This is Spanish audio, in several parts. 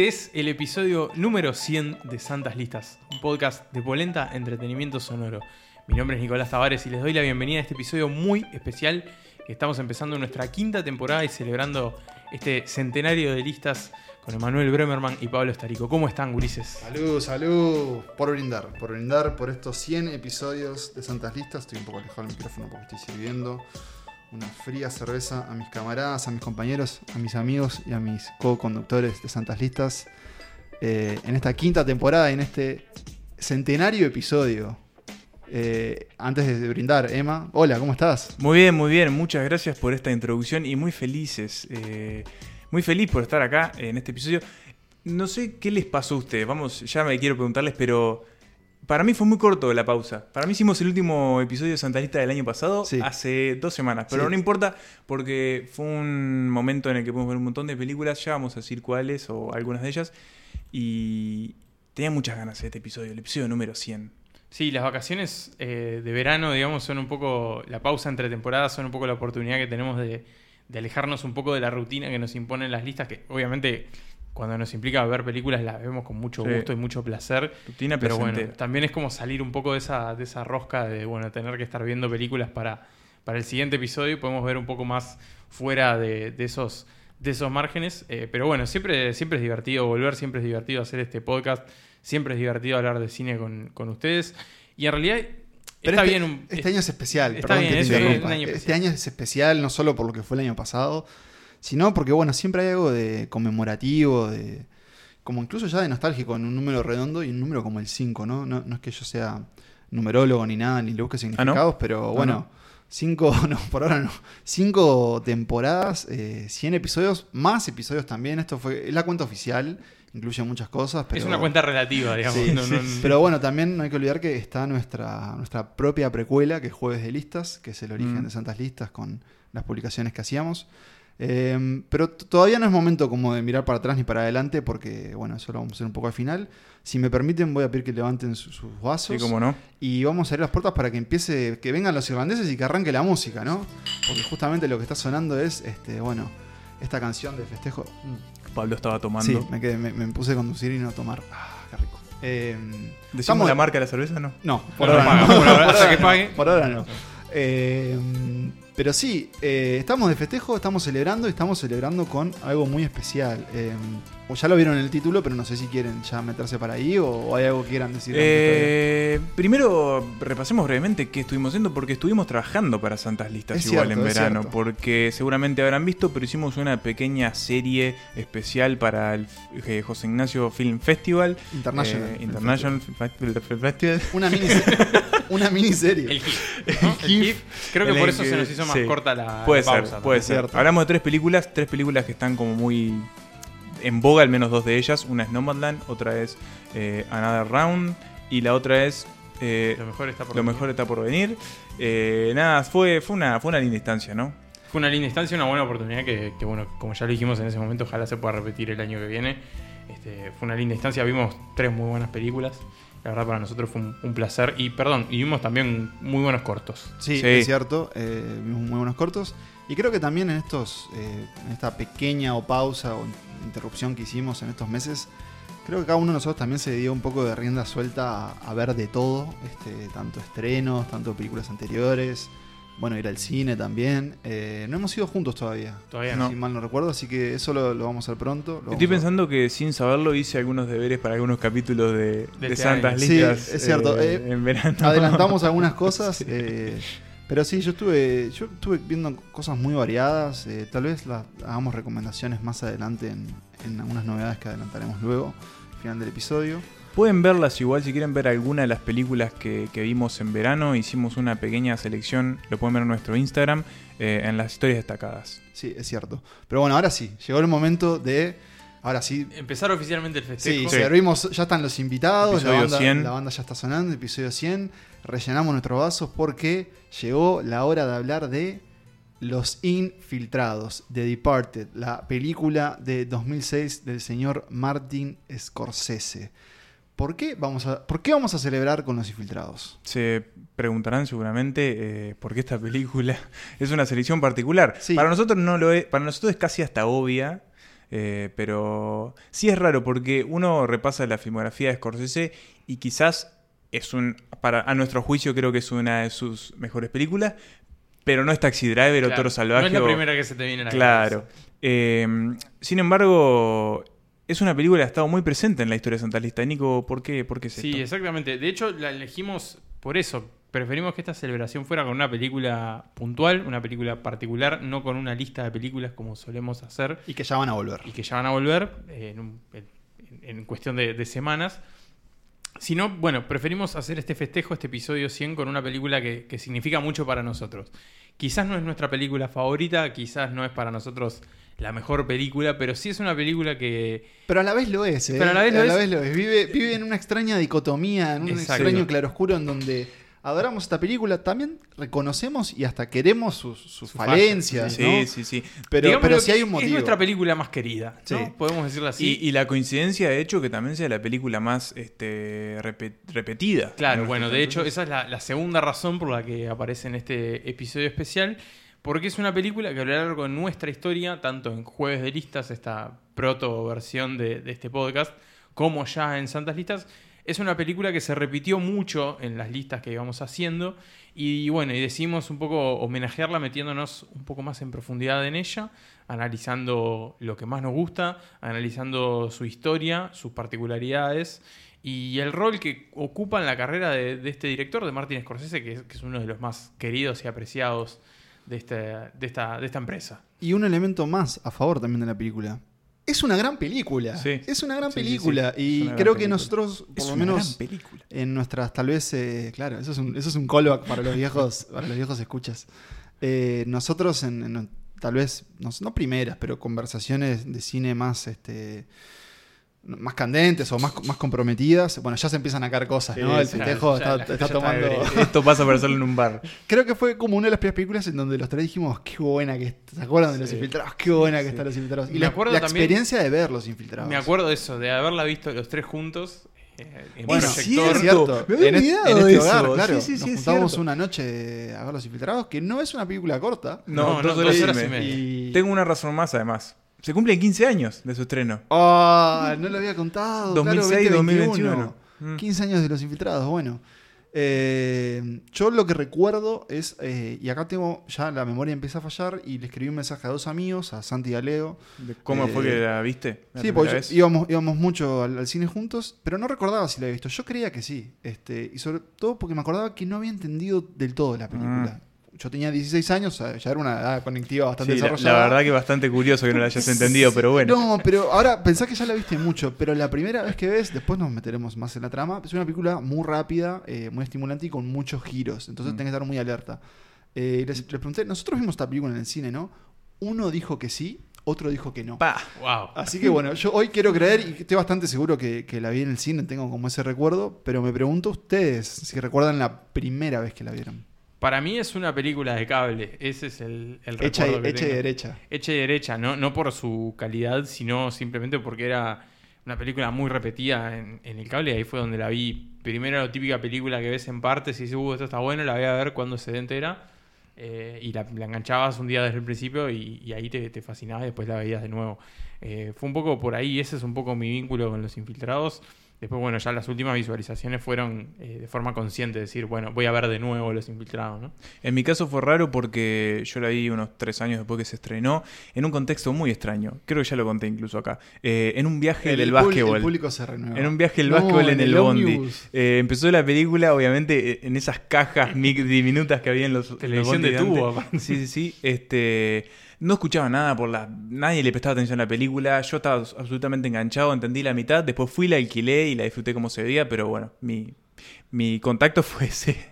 Este es el episodio número 100 de Santas Listas, un podcast de polenta entretenimiento sonoro. Mi nombre es Nicolás Tavares y les doy la bienvenida a este episodio muy especial estamos empezando nuestra quinta temporada y celebrando este centenario de listas con Emanuel Bremerman y Pablo Estarico. ¿Cómo están, gurises? Salud, salud. Por brindar, por brindar por estos 100 episodios de Santas Listas. Estoy un poco alejado del micrófono porque estoy sirviendo una fría cerveza a mis camaradas, a mis compañeros, a mis amigos y a mis co-conductores de Santas Listas. eh, en esta quinta temporada, en este centenario episodio. Eh, antes de brindar, Emma, hola, ¿cómo estás? Muy bien, muy bien. Muchas gracias por esta introducción y muy felices. eh, muy feliz por estar acá en este episodio. No sé qué les pasó a ustedes. Vamos, ya me quiero preguntarles, pero para mí fue muy corto la pausa. Para mí hicimos el último episodio de Santa Lista del año pasado Sí. hace dos semanas. Pero Sí. no importa porque fue un momento en el que pudimos ver un montón de películas. Ya vamos a decir cuáles o algunas de ellas. Y tenía muchas ganas de este episodio, el episodio número 100. Sí, las vacaciones eh, de verano, digamos, son un poco, la pausa entre temporadas son un poco la oportunidad que tenemos de, de alejarnos un poco de la rutina que nos imponen las listas, que obviamente cuando nos implica ver películas las vemos con mucho Sí. gusto y mucho placer. Rutina Pero bueno, también es como salir un poco de esa, de esa rosca de bueno, tener que estar viendo películas para, para el siguiente episodio podemos ver un poco más fuera de, de esos, de esos márgenes. Eh, pero bueno, siempre, siempre es divertido volver, siempre es divertido hacer este podcast, siempre es divertido hablar de cine con, con ustedes. Y en realidad Pero está este, bien un- este año es especial, perdón bien, que te es un- interrumpa. un año Este especial. año es especial no solo por lo que fue el año pasado, sino porque, bueno, siempre hay algo de conmemorativo, de como incluso ya de nostálgico en un número redondo y un número como el 5, ¿no? No, no es que yo sea numerólogo ni nada, ni le busque significados, pero Ah, bueno, no. cinco, no, por ahora no, cinco temporadas, eh, 100 episodios, más episodios también, esto fue, es la cuenta oficial, incluye muchas cosas, pero... es una cuenta relativa, digamos. Sí, no- sí. no- Pero bueno, también no hay que olvidar que está nuestra, nuestra propia precuela, que es Jueves de Listas, que es el origen Mm. de Santas Listas con las publicaciones que hacíamos. Eh, pero todavía no es momento como de mirar para atrás ni para adelante, porque bueno, eso lo vamos a hacer un poco al final. Si me permiten, voy a pedir que levanten su- sus vasos. Sí, cómo no. Y vamos a abrir las puertas para que empiece, que vengan los irlandeses y que arranque la música, ¿no? Porque justamente lo que está sonando es, este, bueno, esta canción de festejo. Mm, Pablo estaba tomando. Sí, me, quedé- me, me puse a conducir y no a tomar. Ah, qué rico. Eh, ¿Decimos estamos- la marca de la cerveza no? No, por No, ahora no paga, no. por ahora, Por hasta ahora que no. pague. Por ahora no. Eh, pero sí, eh, estamos de festejo, estamos celebrando y estamos celebrando con algo muy especial. Eh, o ya lo vieron en el título, pero no sé si quieren ya meterse para ahí o, o hay algo que quieran decir. Eh, primero repasemos brevemente qué estuvimos haciendo porque estuvimos trabajando para Santas Listas Es igual cierto, en verano porque seguramente habrán visto pero hicimos una pequeña serie especial para el eh, José Ignacio Film Festival. International. eh, International Film Festival Una miniserie. una miniserie. El GIF. ¿no? El GIF. Creo que El por eso se nos hizo más sí. corta la, Puede la ser, pausa. puede ser. cierto. Hablamos de tres películas, tres películas que están como muy en boga, al menos dos de ellas. Una es Nomadland, otra es eh, Another Round y la otra es eh, Lo mejor está por Lo venir. mejor está por venir. Eh, nada, fue, fue, una, fue una linda instancia, ¿no? Fue una linda instancia, una buena oportunidad que, que, bueno, como ya lo dijimos en ese momento, ojalá se pueda repetir el año que viene. Este, fue una linda instancia, vimos tres muy buenas películas. La verdad para nosotros fue un, un placer. Y perdón, y vimos también muy buenos cortos. Sí, Sí. es cierto. eh, vimos muy buenos cortos. Y creo que también en estos, eh, en esta pequeña o pausa o interrupción que hicimos en estos meses, creo que cada uno de nosotros también se dio un poco de rienda suelta a, a ver de todo, este, tanto estrenos, tanto películas anteriores, bueno, ir al cine también. Eh, no hemos ido juntos todavía, Todavía si mal no recuerdo, así que eso lo, lo vamos a hacer pronto. Estoy pensando que sin saberlo hice algunos deberes para algunos capítulos de, de este Santas año. Sí, Listas. es cierto, eh, eh, en verano. Adelantamos algunas cosas, Sí. Pero sí, yo estuve, yo estuve viendo cosas muy variadas. eh, tal vez las, hagamos recomendaciones más adelante en, en algunas novedades que adelantaremos luego, al final del episodio. Pueden verlas igual si quieren ver alguna de las películas que, que vimos en verano. Hicimos una pequeña selección, lo pueden ver en nuestro Instagram, eh, en las historias destacadas. Sí, es cierto. Pero bueno, ahora sí, llegó el momento de. Ahora sí. Empezar oficialmente el Sí, festejo. Sí. servimos, ya están los invitados, la Episodio banda, 100. la banda ya está sonando, episodio 100. Rellenamos nuestros vasos porque llegó la hora de hablar de Los Infiltrados, The Departed, la película de 2006 del señor Martin Scorsese. ¿Por qué vamos a, por qué vamos a celebrar con Los Infiltrados? Se preguntarán seguramente eh, por qué esta película es una selección particular. Sí. Para nosotros no lo es, para nosotros es casi hasta obvia. Eh, pero sí es raro porque uno repasa la filmografía de Scorsese y quizás es un, para, a nuestro juicio creo que es una de sus mejores películas, pero no es Taxi Driver o Toro Salvaje. No es la o- primera que se te viene a la Claro. Eh, sin embargo, es una película que ha estado muy presente en la historia de Santa Lista. Nico, ¿por qué, por qué es Sí, esto? exactamente. De hecho, la elegimos por eso. Preferimos que esta celebración fuera con una película puntual, una película particular, no con una lista de películas como solemos hacer Y que ya van a volver. y que ya van a volver eh, en, un- en- en cuestión de, de semanas. Sino, bueno, preferimos hacer este festejo, este episodio 100, con una película que, que significa mucho para nosotros. Quizás no es nuestra película favorita, quizás no es para nosotros la mejor película, pero sí es una película que, Pero a la vez lo es, ¿eh? Pero a la vez lo es. Vive, vive en una extraña dicotomía, en un Exacto. extraño claroscuro en donde adoramos esta película, también reconocemos y hasta queremos sus, sus Sus falencias, Sí, ¿no? sí, sí. Pero, Digamos pero que hay un Es motivo. nuestra película más querida, ¿no? Sí. Podemos decirlo así. Y, y la coincidencia, de hecho, que también sea la película más este, repe- repetida. Claro, En bueno, de hecho, esa es la, la segunda razón por la que aparece en este episodio especial, porque es una película que a lo largo de nuestra historia, tanto en Jueves de Listas, esta proto versión de, de este podcast, como ya en Santas Listas, es una película que se repitió mucho en las listas que íbamos haciendo, y bueno, y decidimos un poco homenajearla metiéndonos un poco más en profundidad en ella, analizando lo que más nos gusta, analizando su historia, sus particularidades y el rol que ocupa en la carrera de, este director, de Martin Scorsese, que es, uno de los más queridos y apreciados este, de esta empresa. Y un elemento más a favor también de la película. Es una gran película. Sí. Es una gran Sí, película. sí. Y gran creo que película. nosotros, por Es lo una menos gran película. en nuestras, tal vez, eh, claro, eso es un, eso es un callback para los viejos, para los viejos escuchas. Eh, nosotros en, en- tal vez, no, no primeras, pero conversaciones de cine más este más candentes o más, más comprometidas, bueno, ya se empiezan a caer cosas, Sí, ¿no? El sí, ya, está, tomando... Esto pasa para hacerlo en un bar. Creo que fue como una de las primeras películas en donde los tres dijimos, qué buena que está. ¿Se acuerdan de Los. Infiltrados? Qué buena que Sí. están Los Infiltrados. Y Me la, acuerdo la también- experiencia de ver Los Infiltrados. Me acuerdo de eso, de haberla visto los tres juntos eh, en Bueno, Es cierto. Me había en, este- olvidado en este de hogar, eso. claro. Sí, sí, sí, nos juntamos una noche a ver Los Infiltrados, que no es una película corta. No, no, horas y media. Y... Tengo una razón más, además. Se cumplen 15 años de su estreno. Ah, no lo había contado. 2006, claro, 2021. Mm. 15 años de Los Infiltrados, bueno. Eh, yo lo que recuerdo es, eh, y acá tengo, ya la memoria empieza a fallar, y le escribí un mensaje a dos amigos, a Santi y a Leo. De ¿Cómo Eh, fue que la viste? la Sí, porque yo- íbamos, íbamos mucho al, al cine juntos, pero no recordaba si la había visto. Yo creía que sí. Este, y sobre todo porque me acordaba que no había entendido del todo la película. Yo tenía 16 años, ya era una edad conectiva bastante. Sí, la, desarrollada. la verdad que bastante curioso que no la hayas entendido, pero bueno. No, pero ahora pensá que ya la viste mucho, pero la primera vez que ves, después nos meteremos más en la trama, es una película muy rápida, eh, muy estimulante y con muchos giros, entonces Mm. tenés que estar muy alerta. Eh, les, les pregunté, nosotros vimos esta película en el cine, ¿no? Uno dijo que sí, otro dijo que no. Pa. Wow. Así que bueno, yo hoy quiero creer y estoy bastante seguro que, que la vi en el cine, tengo como ese recuerdo, pero me pregunto ustedes si recuerdan la primera vez que la vieron. Para mí es una película de cable. Ese es el, el Hecha, recuerdo que hecha y tengo. derecha. Hecha y derecha, no, no por su calidad, sino simplemente porque era una película muy repetida en, en el cable. Ahí fue donde la vi. Primero la típica película que ves en partes y dices, uh, esto está bueno, la voy a ver cuando se dé entera. Eh, y la, la enganchabas un día desde el principio y, y ahí te, te fascinaba y después la veías de nuevo. Eh, fue un poco por ahí, ese es un poco mi vínculo con los infiltrados. Después, bueno, ya las últimas visualizaciones fueron eh, de forma consciente, decir, bueno, voy a ver de nuevo los infiltrados, ¿no? En mi caso fue raro porque yo la vi unos tres años después que se estrenó, en un contexto muy extraño. Creo que ya lo conté incluso acá. Eh, en un viaje del pul- básquetbol. El público se renueva. En un viaje del No, básquetbol en, el, bondi. ómnibus. Eh, empezó la película, obviamente, eh, en esas cajas diminutas que había en los Televisión de tubo. Sí, sí, sí. Este, no escuchaba nada por la. Nadie le prestaba atención a la película. Yo estaba absolutamente enganchado, entendí la mitad. Después fui, la alquilé y la disfruté como se veía, pero bueno, mi, mi contacto fue ese.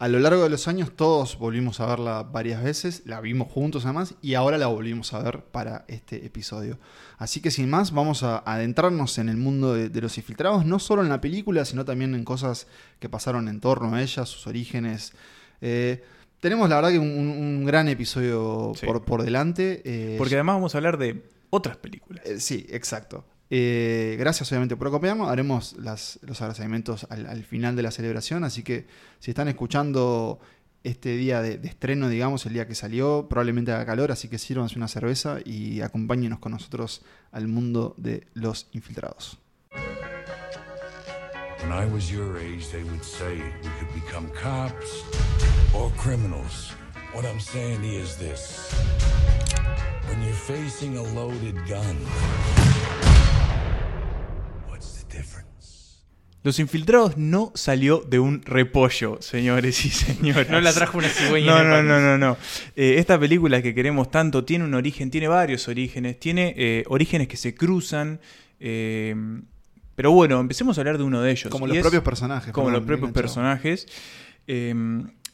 A lo largo de los años todos volvimos a verla varias veces, la vimos juntos además y ahora la volvimos a ver para este episodio. Así que sin más vamos a adentrarnos en el mundo de, los infiltrados, no solo en la película, sino también en cosas que pasaron en torno a ella, sus orígenes. Eh, tenemos la verdad que un, un gran episodio Sí. por, por delante. eh, Porque además vamos a hablar de otras películas. eh, sí, exacto. Eh, gracias obviamente por acompañarnos. Haremos las- los agradecimientos al, al final de la celebración. Así que si están escuchando este día de, de estreno, digamos, el día que salió. Probablemente haga calor, así que sírvanse una cerveza y acompáñenos con nosotros al mundo de los infiltrados. When I was your age, they would say we could become cops or criminals. What I'm saying is this. When you're facing a loaded gun, what's the difference? Los Infiltrados no salió de un repollo, señores y señoras. No la trajo una cigüeña. No, no, no, no, no. Eh, esta película que queremos tanto tiene un origen, tiene varios orígenes, tiene eh, orígenes que se cruzan. eh, pero bueno, empecemos a hablar de uno de ellos. Como los es- propios personajes. como perdón, los propios personajes.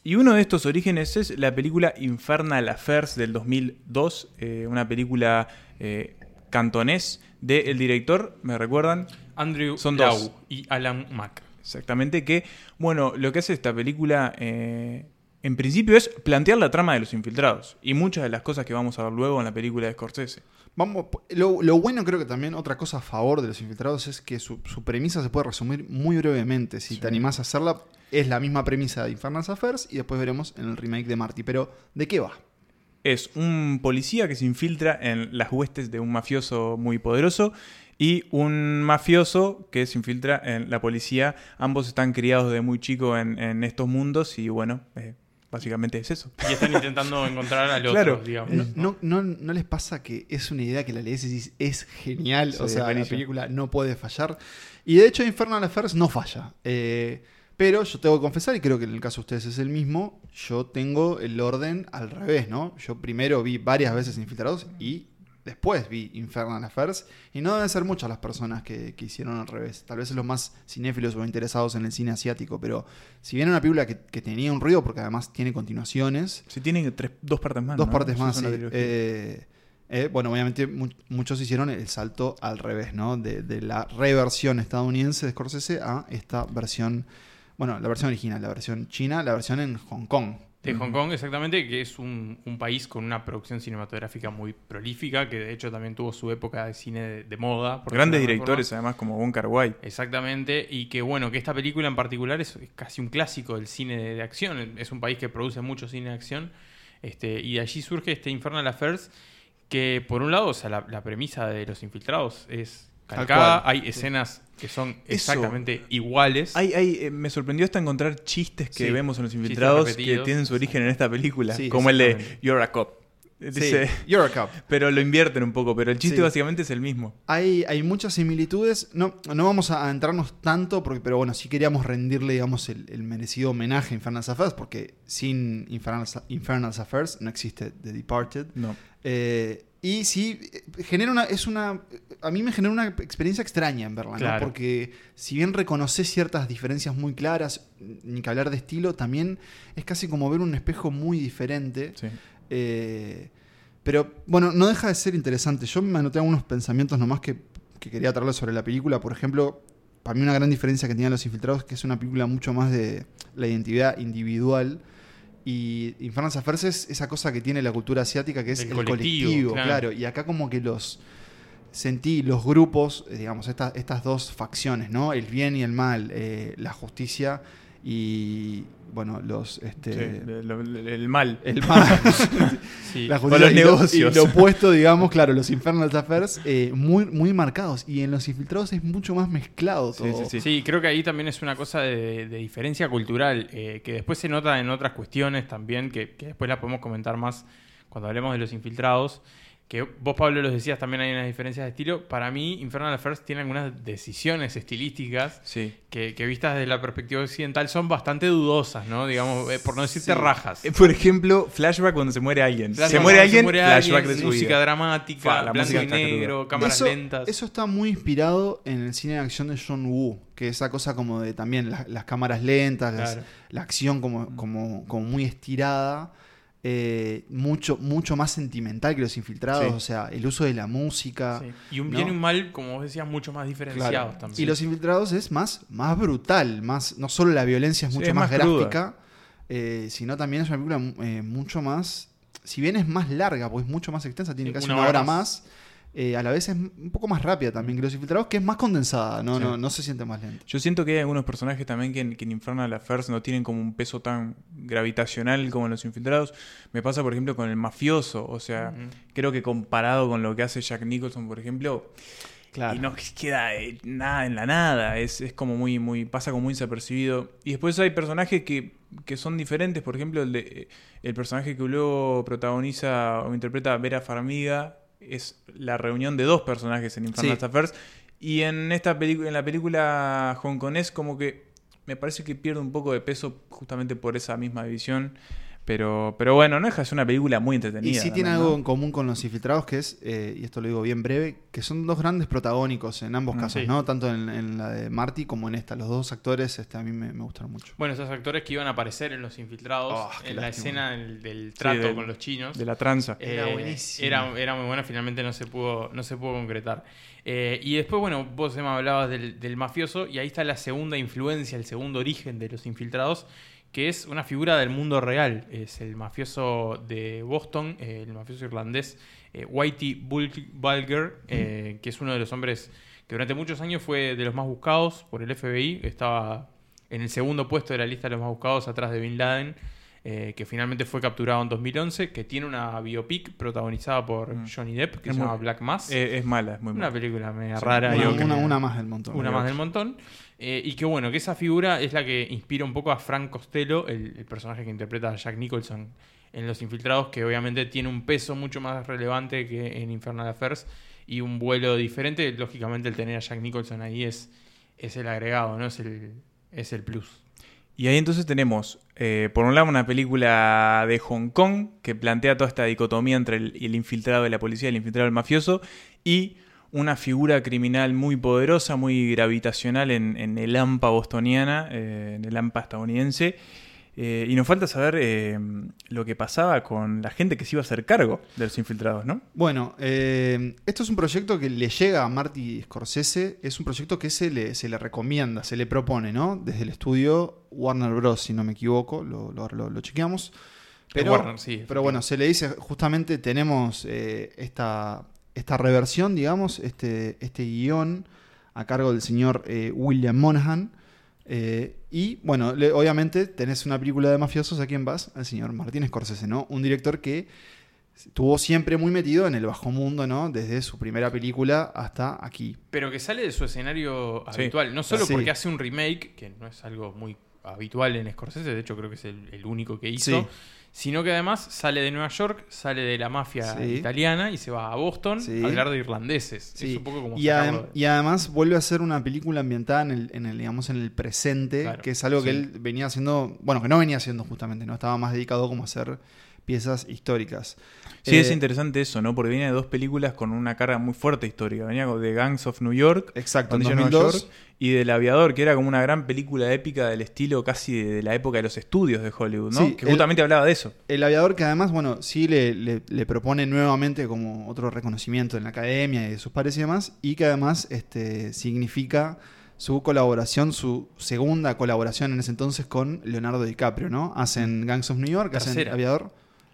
Y uno de estos orígenes es la película Infernal Affairs del 2002, eh, una película eh, cantonés del director, ¿me recuerdan? Andrew Son Lau dos. y Alan Mack. Exactamente, que, bueno, lo que hace esta película, eh, en principio, es plantear la trama de los infiltrados y muchas de las cosas que vamos a ver luego en la película de Scorsese. Vamos, lo, lo bueno creo que también otra cosa a favor de los infiltrados es que su, su premisa se puede resumir muy brevemente. Si Sí. te animás a hacerla, es la misma premisa de Infernal Affairs y después veremos en el remake de Marty. Pero, ¿de qué va? Es un policía que se infiltra en las huestes de un mafioso muy poderoso y un mafioso que se infiltra en la policía. Ambos están criados de muy chico en, en estos mundos y bueno, eh, básicamente es eso. Y están intentando encontrar al otro, Claro. digamos. No, no, no, no les pasa que es una idea que la lees y decís, es genial, Sí, o sea, la película no puede fallar. Y de hecho Infernal Affairs no falla. Eh, pero yo tengo que confesar, y creo que en el caso de ustedes es el mismo, yo tengo el orden al revés, ¿no? Yo primero vi varias veces Infiltrados y después vi Infernal Affairs. Y no deben ser muchas las personas que, que hicieron al revés. Tal vez los más cinéfilos o interesados en el cine asiático. Pero si bien era una película que, que tenía un ruido, porque además tiene continuaciones, Se tienen tres, dos partes más. Dos ¿no? partes Sí, más, sí. Eh, eh, bueno, obviamente mu- muchos hicieron el salto al revés, ¿no? De, de la reversión estadounidense de Scorsese a esta versión, bueno, la versión original, la versión china, la versión en Hong Kong. De Hong Kong, exactamente, que es un, un país con una producción cinematográfica muy prolífica, que de hecho también tuvo su época de cine de, de moda. Grandes directores, forma. además, como Wong Kar Wai. Exactamente, y que bueno, que esta película en particular es, es casi un clásico del cine de, de acción. Es un país que produce mucho cine de acción. Este, y de allí surge este Infernal Affairs, que por un lado, o sea, la, la premisa de los infiltrados es calcada. Hay escenas que son Eso. exactamente iguales. Hay, hay, eh, me sorprendió hasta encontrar chistes que Sí, vemos en los infiltrados que tienen su origen en esta película. Sí, como el de. You're a Cop. Dice, Sí, You're a Cup. pero lo invierten un poco, pero el chiste Sí. básicamente es el mismo. Hay, hay muchas similitudes. No, no vamos a entrarnos tanto, porque, pero bueno, sí queríamos rendirle, digamos, el, el merecido homenaje a Infernal Affairs, porque sin Infernal, Infernal Affairs no existe The Departed. No. Eh, y sí, eh, genera una, es una, a mí me genera una experiencia extraña en verla, ¿no? Porque si bien reconoce ciertas diferencias muy claras, ni que hablar de estilo, también es casi como ver un espejo muy diferente. Sí. Eh, pero bueno, no deja de ser interesante. Yo me anoté algunos pensamientos nomás que, que quería traerles sobre la película. Por ejemplo, para mí una gran diferencia que tenían Los Infiltrados es que es una película mucho más de la identidad individual. Y Infernal Affairs es esa cosa que tiene la cultura asiática que es El el, colectivo, colectivo, claro. claro. Y acá como que los sentí los grupos, eh, digamos, estas, estas dos facciones, ¿no? El bien y el mal, eh, la justicia y, bueno, los... Este, Sí, lo- lo- el mal. el mal. Sí. La Con justicia los y lo- negocios. Y lo opuesto, digamos, claro, los Infernal Affairs, eh, muy, muy marcados. Y en los infiltrados es mucho más mezclado Sí, todo. sí, sí. Sí, creo que ahí también es una cosa de, de diferencia cultural, eh, que después se nota en otras cuestiones también, que, que después la podemos comentar más cuando hablemos de los infiltrados. Que vos, Pablo, los decías, también hay unas diferencias de estilo. Para mí, Infernal Affairs tiene algunas decisiones estilísticas Sí. que, que vistas desde la perspectiva occidental son bastante dudosas, ¿no? Digamos, eh, por no decirte Sí. rajas. Eh, Por ejemplo, flashback cuando se muere alguien. Flashback se muere alguien, muere flashback alguien, de su música vida. dramática, Fa, la blanco música y negro, cámaras eso, lentas. eso está muy inspirado en el cine de acción de John Woo, que esa cosa como de también las, las cámaras lentas, las- la acción como, como, como muy estirada, eh, mucho, mucho más sentimental que los infiltrados, Sí. o sea, el uso de la música. Sí. Y un ¿no? bien y un mal, como vos decías, mucho más Claro. diferenciados también. Y los infiltrados es más, más brutal, más, no solo la violencia es Sí, mucho es más, gráfica, eh, sino también es una película eh, mucho más, si bien es más larga, pues mucho más extensa, tiene Sí, casi una una, hora hora más. más, eh, a la vez es un poco más rápida también que Los Infiltrados, que es más condensada, no, Sí. no, no se siente más lento. Yo siento que hay algunos personajes también que en, que en Infernal Affairs no tienen como un peso tan gravitacional como en Los Infiltrados. Me pasa, por ejemplo, con el mafioso. O sea, creo que comparado con lo que hace Jack Nicholson, por ejemplo, Claro. y no queda eh, nada en la nada. Es, es como muy, muy, pasa como muy desapercibido. Y después hay personajes que, que son diferentes. Por ejemplo, el, de, el personaje que luego protagoniza o interpreta Vera Farmiga es la reunión de dos personajes en Infernal Sí. Affairs. Y en esta película, en la película hongkonés, como que me parece que pierde un poco de peso justamente por esa misma división. Pero, pero bueno, no deja de ser una película muy entretenida. Y sí tiene algo ¿no? en común con los infiltrados, que es, eh, y esto lo digo bien breve, que son dos grandes protagónicos en ambos Mm, casos, sí. ¿no? Tanto en, en la de Marty como en esta. Los dos actores este, a mí me, me gustaron mucho. Bueno, esos actores que iban a aparecer en Los Infiltrados, Oh, qué en la escena del, del trato del- con los chinos. De la tranza. Era Eh, buenísimo. Era, era muy bueno, finalmente no se pudo, no se pudo concretar. Eh, y después, bueno, vos Emma hablabas del, del mafioso, y ahí está la segunda influencia, el segundo origen de los infiltrados, que es una figura del mundo real. Es el mafioso de Boston, eh, el mafioso irlandés, eh, Whitey Bul- Bulger, eh, que es uno de los hombres que durante muchos años fue de los más buscados por el FBI. Estaba en el segundo puesto de la lista de los más buscados, atrás de Bin Laden. eh, que finalmente fue capturado en 2011, que tiene una biopic protagonizada por Mm. Johnny Depp, que Es se muy- llama Black Mass. Es mala, es muy una mala. película media Sí, rara. una, y una- una más del montón. una más del montón. Eh, y que bueno, que esa figura es la que inspira un poco a Frank Costello, el, personaje que interpreta a Jack Nicholson en Los Infiltrados, que obviamente tiene un peso mucho más relevante que en Infernal Affairs y un vuelo diferente. Lógicamente el tener a Jack Nicholson ahí es, es el agregado, ¿no? Es el, es el plus. Y ahí entonces tenemos, eh, por un lado, una película de Hong Kong que plantea toda esta dicotomía entre el, infiltrado de la policía el infiltrado del mafioso, y una figura criminal muy poderosa, muy gravitacional en, en el AMPA bostoniana, eh, en el AMPA estadounidense. Eh, y nos falta saber eh, lo que pasaba con la gente que se iba a hacer cargo de los infiltrados, ¿no? Bueno, eh, esto es un proyecto que le llega a Marty Scorsese, es un proyecto que se le, se le recomienda, se le propone, ¿no? Desde el estudio Warner Bros., si no me equivoco, lo, lo, lo- lo chequeamos. Pero, Warner, sí, pero bueno, se le dice, justamente tenemos eh, esta, esta reversión, digamos, este, este guion a cargo del señor eh, William Monahan. eh, y bueno, le- obviamente tenés una película de mafiosos, ¿a quién vas? Al señor Martín Scorsese, ¿no? Un director que estuvo siempre muy metido en el bajo mundo, ¿no? Desde su primera película hasta aquí. Pero que sale de su escenario Sí. habitual. No solo Sí. porque hace un remake, que no es algo muy habitual en Scorsese, de hecho creo que es el, el único que hizo, Sí. Sino que además sale de Nueva York, sale de la mafia Sí. italiana y se va a Boston Sí. a hablar de irlandeses. Sí. Es un poco como y, sacarlo adem- de- y además vuelve a ser una película ambientada en el, en el, digamos, en el presente, Claro, que es algo que él venía haciendo, bueno, que no venía haciendo justamente, no estaba más dedicado como a hacer piezas históricas. Sí, Eh, es interesante eso, ¿no? Porque viene de dos películas con una carga muy fuerte histórica. Venía de Gangs of New York Exacto, en Cuando llegó a Nueva 2002. York, y del Aviador, que era como una gran película épica del estilo casi de, la época de los estudios de Hollywood, ¿no? Sí, que el- justamente hablaba de eso. El aviador que además, bueno, sí le, le- le propone nuevamente como otro reconocimiento en la academia y de sus pares y demás, y que además este, significa su colaboración, su segunda colaboración en ese entonces con Leonardo DiCaprio, ¿no? Hacen Gangs of New York, hacen. Aviador.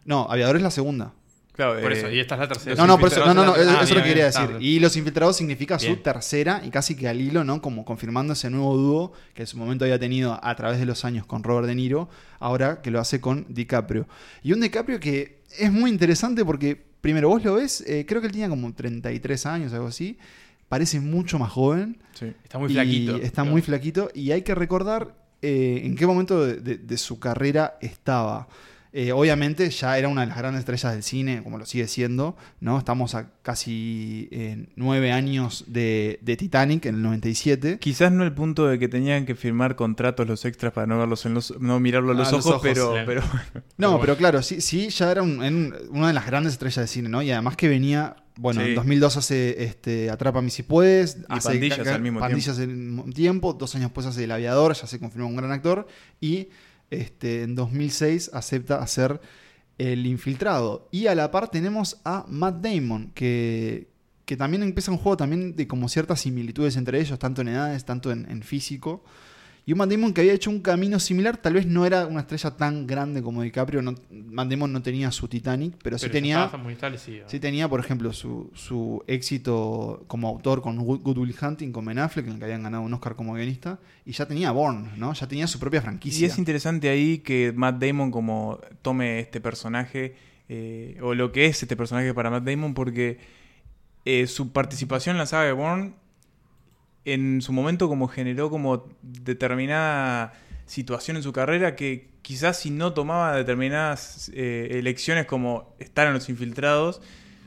No, Aviador es la segunda. Claro, Por eh, eso, y esta es la tercera. No, no, por eso, no, no, no, Ah, eso es lo que quería bien, decir. Y Los Infiltrados significa su tercera y casi que al hilo, ¿no? Como confirmando ese nuevo dúo que en su momento había tenido a través de los años con Robert De Niro, ahora que lo hace con DiCaprio. Y un DiCaprio que es muy interesante porque, primero, vos lo ves, eh, creo que él tenía como 33 años, algo así, parece mucho más joven. sí. Está muy flaquito. Está muy flaquito y hay que recordar eh, en qué momento de, de- de su carrera estaba. Eh, obviamente ya era una de las grandes estrellas del cine, como lo sigue siendo, ¿no? Estamos a casi eh, nueve años de, de Titanic en el 97. Quizás no el punto de que tenían que firmar contratos los extras para no verlos en los, no mirarlo a los, Ah, los ojos, pero, sí. pero No, bueno. pero claro, sí, sí, ya era un- en- una de las grandes estrellas del cine, ¿no? Y además que venía, bueno, Sí. en 2002 hace este, Atrápame si puedes, hace Pandillas ca- al mismo Pandillas al mismo tiempo, dos años después hace El Aviador, ya se confirmó un gran actor, y este, en 2006 acepta hacer El Infiltrado. Y a la par tenemos a Matt Damon, que, que también empieza un juego también de como ciertas similitudes entre ellos, tanto en edades, tanto en, en físico. Y un Matt Damon que había hecho un camino similar, tal vez no era una estrella tan grande como DiCaprio, no, Matt Damon no tenía su Titanic, pero, sí Pero tenía... estaba muy establecido. Sí tenía, por ejemplo, su, su éxito como autor con Good Will Hunting, con Ben Affleck, en el que habían ganado un Oscar como guionista, y ya tenía Bourne, ¿no? Ya tenía su propia Y franquicia. es interesante ahí que Matt Damon como tome este personaje, eh, o lo que es este personaje para Matt Damon, porque eh, su participación en la saga de Bourne en su momento como generó como determinada situación en su carrera que quizás si no tomaba determinadas eh, elecciones como estar en los infiltrados,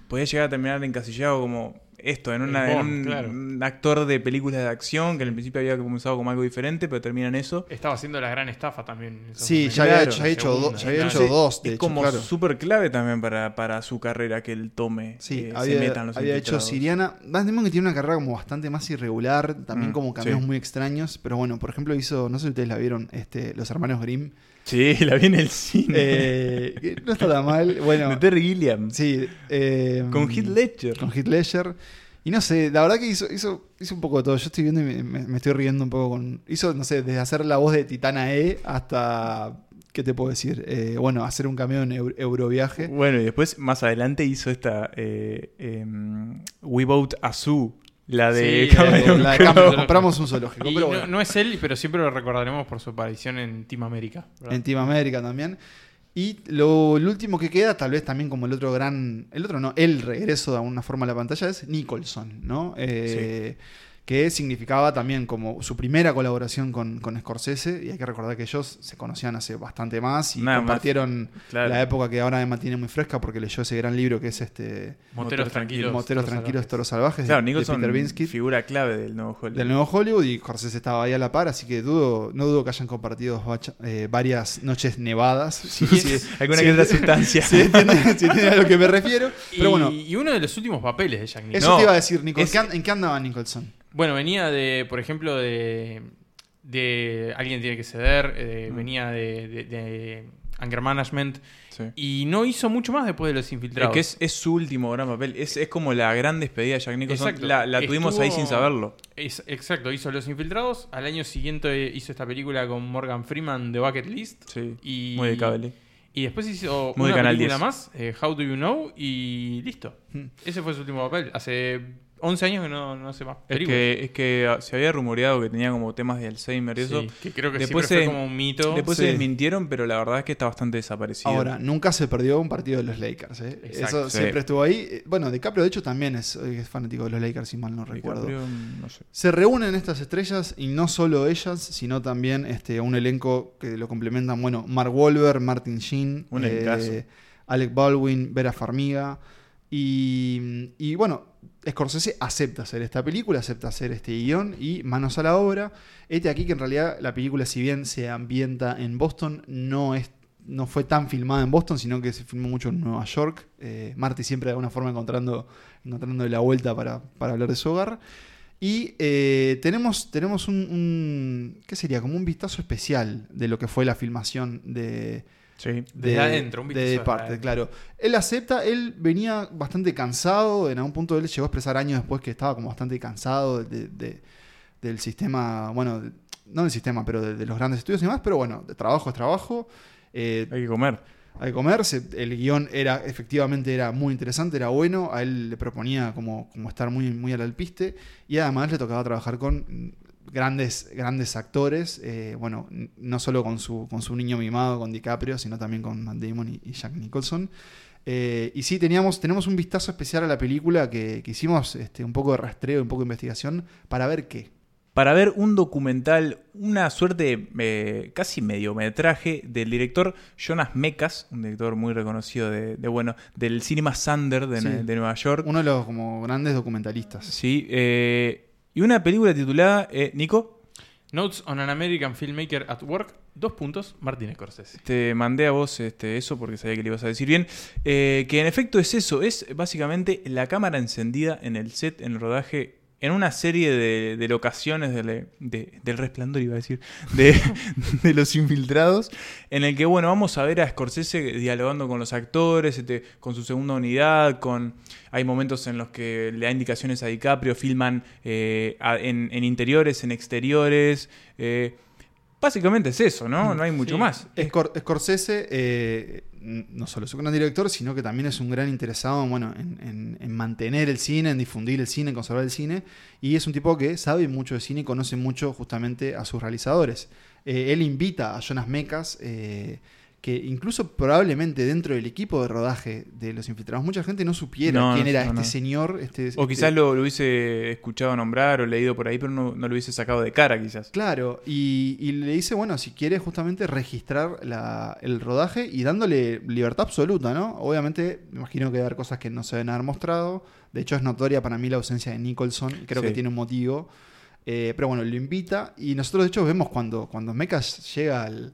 podía llegar a terminar encasillado como esto, en, una, un, claro. actor de películas de acción que en el principio había comenzado como algo diferente, pero termina en eso. Estaba haciendo la gran estafa también. Sí, momentos. ya había Claro, hecho, ya había hecho, segunda, do- ya había hecho dos, de es hecho, como claro. súper clave también para, para su carrera que él tome, Sí, eh, se había, meta en los había hecho. Siriana. Damon que tiene una carrera como bastante más irregular, también Mm, como cameos sí. muy extraños, pero bueno, por ejemplo hizo, no sé si ustedes la vieron, este, Los Hermanos Grimm. Sí, la vi en el cine. Eh, no está tan mal, bueno, de Terry Gilliam. sí. eh, Con Heath Ledger. Con Heath Ledger. Y no sé, la verdad que hizo, hizo, hizo un poco de todo. Yo estoy viendo y me, me- me estoy riendo un poco con... Hizo, no sé, desde hacer la voz de Titana E hasta... ¿Qué te puedo decir? Eh, bueno, hacer un cameo en Euro- Euroviaje. Bueno, y después más adelante hizo esta em, We Vote a Zoo, la de Sí, la de- Cameron La de. Cameron, compramos un zoológico. Y pero no, bueno, no es él, pero siempre lo recordaremos por su aparición en Team América. ¿verdad? en Team América también. Y lo, lo último que queda, tal vez también como el otro gran... El otro no, el regreso de alguna forma a la pantalla es Nicholson, ¿no? Eh, Que significaba también como su primera colaboración con, con Scorsese. Y hay que recordar que ellos se conocían hace bastante más y Nada más. compartieron Claro. la época que ahora me mantiene muy fresca porque leyó ese gran libro que es este Moteros tranquilos. Moteros toros Tranquilos. Toros Salvajes Claro, de- de, Nicholson, Peter Binsky. figura clave del nuevo Hollywood. Del nuevo Hollywood y Scorsese estaba ahí a la par, así que dudo, no dudo que hayan compartido bacha- eh, varias noches nevadas. Sí, sí, Alguna que otra sustancia. Sí, entienden, a lo que me refiero. Pero y, bueno, y uno de los últimos papeles de Jack Nicholson. eso No, te iba a decir, Nico. ¿En es- qué an- ¿En qué andaba Nicholson? Bueno, venía de, por ejemplo, de, de Alguien tiene que ceder, eh, Mm. venía de, de- de Anger Management Sí. y no hizo mucho más después de Los Es Infiltrados. que es, es su último gran papel. Es, es como la gran despedida de Jack Nicholson. Exacto. La, la tuvimos ahí sin saberlo. Es- exacto, hizo Los Infiltrados, al año siguiente hizo esta película con Morgan Freeman, The Bucket List, Sí. y, Muy de cable. y después hizo Muy de una Canal película 10. más, eh, How Do You Know, y listo. Hmm. Ese fue su último papel. Hace 11 años que no, no hace más Es películas. que, es que ah, se había rumoreado que tenía como temas de Alzheimer y eso. Que creo que Después siempre se- fue como un mito. Después Sí. se desmintieron, pero la verdad es que está bastante desaparecido. Ahora, nunca se perdió un partido de los Lakers. ¿eh? Exacto. Eso Sí. siempre estuvo ahí. Eh, Bueno, DiCaprio de hecho también es, es fanático de los Lakers, si mal no recuerdo. DiCaprio, no sé. Se reúnen estas estrellas y no solo ellas, sino también este, un elenco que lo complementan, bueno, Mark Wahlberg, Martin Sheen, Un eh. Alec Baldwin, Vera Farmiga. Y, y, bueno, Scorsese acepta hacer esta película, acepta hacer este guion y manos a la obra. Este aquí que en realidad la película, si bien se ambienta en Boston, no es no fue tan filmada en Boston, sino que se filmó mucho en Nueva York. Eh, Marty siempre de alguna forma encontrando, encontrando la vuelta para, para hablar de su hogar. Y eh, tenemos, tenemos un, un- ¿Qué sería? Como un vistazo especial de lo que fue la filmación de. Sí. Desde adentro, un de parte, adentro. claro. Él acepta, él venía bastante cansado. En algún punto él llegó a expresar años después que estaba como bastante cansado de- de- del sistema. Bueno, de- no del sistema, pero de, de los grandes estudios y demás. Pero bueno, de trabajo es trabajo. Eh, Hay que comer. hay que comer. se- el guion era, efectivamente, era muy interesante, era bueno. A él le proponía como, como estar muy, muy al alpiste. Y además le tocaba trabajar con grandes, grandes actores. eh, bueno, no solo con su, con su niño mimado, con DiCaprio, sino también con Matt Damon y, y Jack Nicholson. Eh, y sí, teníamos, tenemos un vistazo especial a la película que, que hicimos este, un poco de rastreo, un poco de investigación, para ver qué. Para ver un documental, una suerte eh, casi mediometraje del director Jonas Mekas, un director muy reconocido de, de, bueno, del Cinema Sander de, Sí. de Nueva York. Uno de los como grandes documentalistas. Sí, eh, y una película titulada, eh, Nico, Notes on an American Filmmaker at Work, dos puntos, Martin Scorsese. te mandé a vos este, eso porque sabía que le ibas a decir bien, eh, que en efecto es eso, es básicamente la cámara encendida en el set, en el rodaje, en una serie de, de locaciones del, de- del resplandor, iba a decir, de, de los infiltrados, en el que, bueno, vamos a ver a Scorsese dialogando con los actores, este, con su segunda unidad, con... Hay momentos en los que le da indicaciones a DiCaprio, filman eh, a- en, en interiores, en exteriores, eh, básicamente es eso, ¿no? No hay mucho Sí. más. Scor- Scorsese eh, no solo es un gran director, sino que también es un gran interesado bueno, en, en- en mantener el cine, en difundir el cine, en conservar el cine. Y es un tipo que sabe mucho de cine y conoce mucho justamente a sus realizadores. Eh, él invita a Jonas Mekas, eh, que incluso probablemente dentro del equipo de rodaje de Los Infiltrados, mucha gente no supiera No, quién no, era no, este señor. Este, O este- quizás lo, lo hubiese escuchado nombrar o leído por ahí, pero no, no lo hubiese sacado de cara, quizás. Claro, y, y le dice, bueno, si quiere justamente registrar la- el rodaje y dándole libertad absoluta, ¿no? Obviamente, me imagino que a haber cosas que no se deben haber mostrado. De hecho, es notoria para mí la ausencia de Nicholson, creo Sí. que tiene un motivo. Eh, pero bueno, lo invita y nosotros de hecho vemos cuando, cuando Mecas llega al,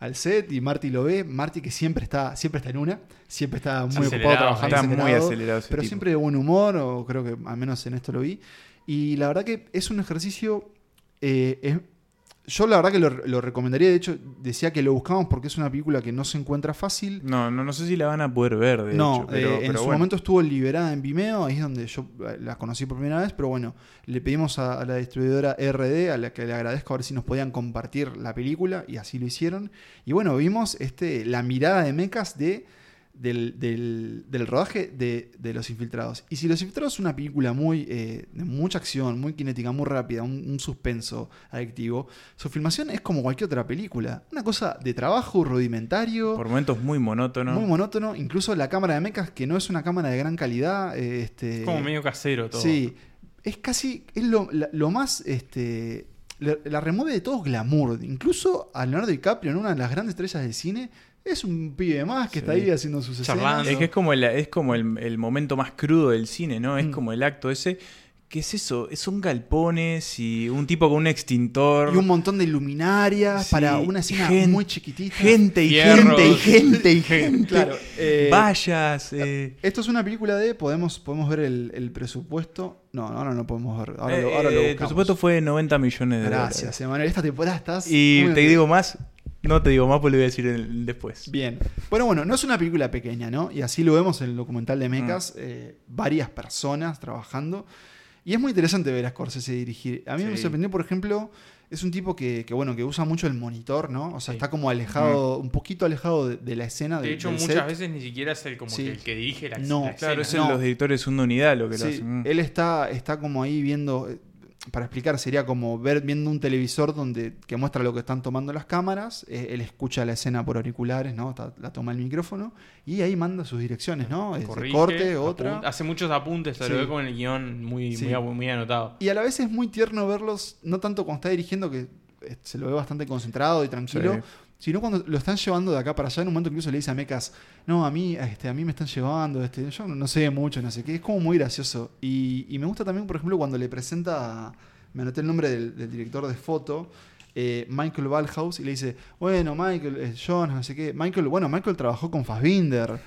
al set y Marty lo ve, Marty que siempre está, siempre está en una, siempre está muy ocupado Acelerado, trabajando. Está muy acelerado, pero tipo. siempre de buen humor, o creo que al menos en esto lo vi. Y la verdad que es un ejercicio. eh, es- yo la verdad que lo, lo recomendaría. De hecho, decía que lo buscamos porque es una película que no se encuentra fácil. No, no, no sé si la van a poder ver, de no, hecho. Pero, eh, en pero su bueno. momento estuvo liberada en Vimeo, ahí es donde yo eh, la conocí por primera vez, pero bueno, le pedimos a, a la distribuidora RD, a la que le agradezco a ver si nos podían compartir la película, y así lo hicieron. Y bueno, vimos este, la mirada de mecas de, del, del- del rodaje de, de Los Infiltrados. Y si Los Infiltrados es una película muy eh, de mucha acción, muy cinética, muy rápida, un, un suspenso adictivo, su filmación es como cualquier otra película. Una cosa de trabajo rudimentario. Por momentos muy monótono. Muy monótono, incluso la cámara de mechas, que no es una cámara de gran calidad. eh, este, Es como medio casero todo. Sí, es casi, es lo, la- lo más, este, la, la remueve de todo glamour. Incluso a Leonardo DiCaprio, en una de las grandes estrellas del cine, es un pibe más que está ahí haciendo sus Charlando. escenas. Es que es como el, es como el, el momento más crudo del cine, ¿no? Es Mm. como el acto ese. ¿Qué es eso? Son galpones y un tipo con un extintor. Y un montón de luminarias Sí, para una escena muy chiquitita. Gente y gente y gente y gente. Claro. eh, Vallas. eh. Esto es una película de. Podemos, podemos ver el, el presupuesto. No, ahora no podemos ver. Ahora, lo, ahora lo Eh, el buscamos. presupuesto fue 90 millones de Gracias, dólares. Emanuel. Esta temporada estás. Y te bien. digo más, no te digo más, pues lo voy a decir el- después. Bien. Bueno, bueno, no es una película pequeña, ¿no? Y así lo vemos en el documental de Mecas. Mm. eh, varias personas trabajando. Y es muy interesante ver a Scorsese dirigir. A mí me sorprendió, por ejemplo, es un tipo que, que, bueno, que usa mucho el monitor, ¿no? O sea, Sí. está como alejado, un poquito alejado de, de la escena. De del- hecho, del muchas set. veces ni siquiera es el, como Sí. que el que dirige la, No, la Claro, es escena. el- No. los directores una unidad lo que lo hacen. Mm. él está, está como ahí viendo, para explicar, sería como ver viendo un televisor donde que muestra lo que están tomando las cámaras, eh, él escucha la escena por auriculares, ¿no? Ta- La toma el micrófono y ahí manda sus direcciones, ¿no? Corrige, corte, otra. Hace muchos apuntes, se Sí. lo ve con el guion muy, Sí. muy, muy anotado. Y a la vez es muy tierno verlos, no tanto cuando está dirigiendo, que eh, se lo ve bastante concentrado y tranquilo, Sí. Sino cuando lo están llevando de acá para allá. En un momento incluso le dice a Mecas, no, a mí, este, a mí me están llevando, este, yo no sé mucho, no sé qué. Es como muy gracioso. Y, y me gusta también, por ejemplo, cuando le presenta, me anoté el nombre del, director de foto, eh, Michael Balhouse, y le dice, bueno, Michael, eh, Jonas, no sé qué. Michael, bueno, Michael trabajó con Fassbinder.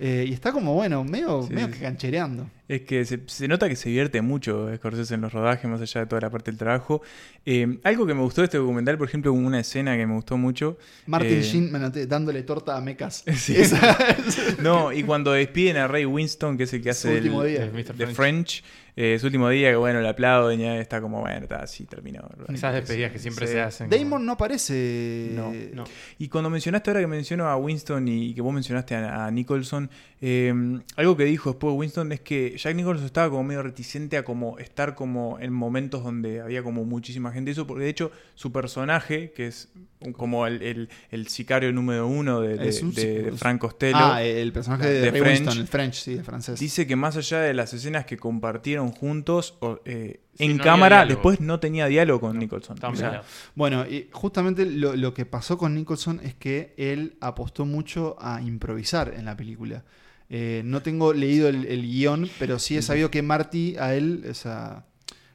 Eh, y está como, bueno, medio, Sí, medio que canchereando. Es que se, se nota que se divierte mucho Scorsese en los rodajes, más allá de toda la parte del trabajo. Eh, algo que me gustó de este documental, por ejemplo, una escena que me gustó mucho. Martin Eh, Sheen, dándole torta a Mecas. Sí. Esa- No, y cuando despiden a Ray Winston, que es el que hace el- día. El Mr. de French. Eh, su último día, que bueno, le aplauden, ya está como, bueno, está así, terminó. Esas despedidas que siempre Sí. se hacen. Damon no aparece. No, No. Y cuando mencionaste ahora que menciono a Winston y que vos mencionaste a, a Nicholson, eh, algo que dijo después Winston es que Jack Nicholson estaba como medio reticente a como estar como en momentos donde había como muchísima gente. Eso porque de hecho su personaje, que es como el, el- el sicario número uno de, de- un de- de sic- Frank Costello, Ah, el personaje de, de Ray French. Winston, el French, sí, el francés. dice que más allá de las escenas que compartieron juntos o, eh, Sí, en no cámara, después no tenía diálogo con Nicholson. O sea. Bueno, y justamente lo, lo que pasó con Nicholson es que él apostó mucho a improvisar en la película. Eh, no tengo leído el, el guion, pero sí he sabido que Marty a él, o sea,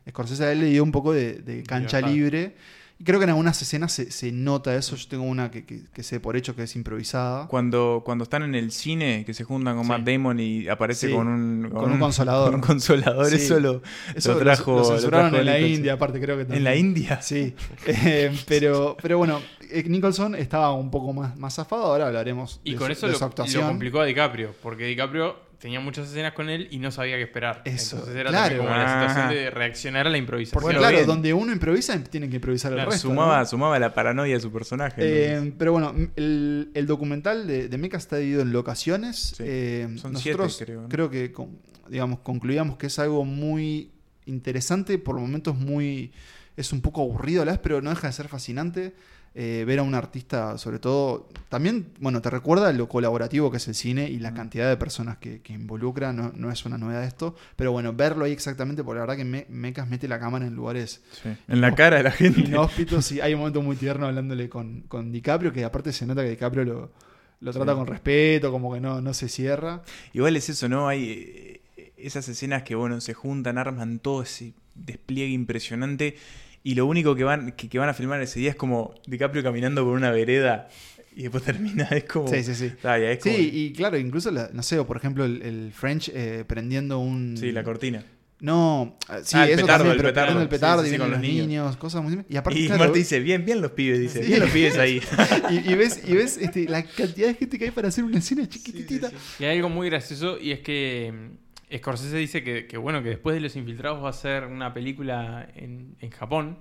Scorsese a él le dio un poco de, de cancha Libertad. libre. Y creo que en algunas escenas se, se nota eso. Yo tengo una que, que, que sé por hecho que es improvisada. Cuando, cuando están en el cine, que se juntan con Sí. Matt Damon y aparece Sí, con un, con un consolador. con un consolador, Sí. eso lo, Eso lo trajo. lo lo censuraron trajo en la Nicholson. India, aparte creo que también. ¿En la India? Sí, Eh, pero, pero bueno, eh, Nicholson estaba un poco más, más zafado, ahora hablaremos Y de, con su, eso de lo, su actuación. lo complicó a DiCaprio, porque DiCaprio tenía muchas escenas con él y no sabía qué esperar. Eso, Entonces era claro. como la situación Ah. de reaccionar a la improvisación. Porque Bueno, claro, bien. donde uno improvisa, tiene que improvisar el Claro, resto. sumaba, ¿no? sumaba la paranoia de su personaje. Eh, pero bueno, el, el documental de, de Mecha está dividido en locaciones. Sí. Eh, Son nosotros siete, creo, ¿no? creo que con- digamos, concluíamos que es algo muy interesante, por momentos muy... Es un poco aburrido a la vez, pero no deja de ser fascinante. Eh, ver a un artista, sobre todo, también, bueno, te recuerda lo colaborativo que es el cine y la Mm. cantidad de personas que, que involucra, no, no es una novedad esto, pero bueno, verlo ahí exactamente, porque la verdad que Me- Mecas mete la cámara en lugares Sí. En la cara de la gente. inhóspitos y hay un momento muy tierno hablándole con, con DiCaprio, que aparte se nota que DiCaprio lo, lo trata Sí. con respeto, como que no, no se cierra. Igual es eso, ¿no? Hay eh, esas escenas que, bueno, se juntan, arman todo ese despliegue impresionante y lo único que van, que, que van a filmar ese día es como DiCaprio caminando por una vereda y después termina, es como... Sí, sí, sí. Ah, ya, es como- Sí, y claro, incluso, la- no sé, o por ejemplo, el, el French eh, prendiendo un... Sí, la cortina. No, ah, sí, Ah, el eso petardo, también, el petardo. prendiendo el petardo Sí, sí, y con los niños, niños. cosas muy... Y aparte, Y claro, Marty dice, bien, bien los pibes, dice, Sí. bien los pibes ahí. y, y ves, y ves este, la cantidad de gente que hay para hacer una escena chiquitita. Y hay algo muy gracioso y es que mm, Scorsese dice que, que, bueno, que después de Los Infiltrados va a hacer una película en, en Japón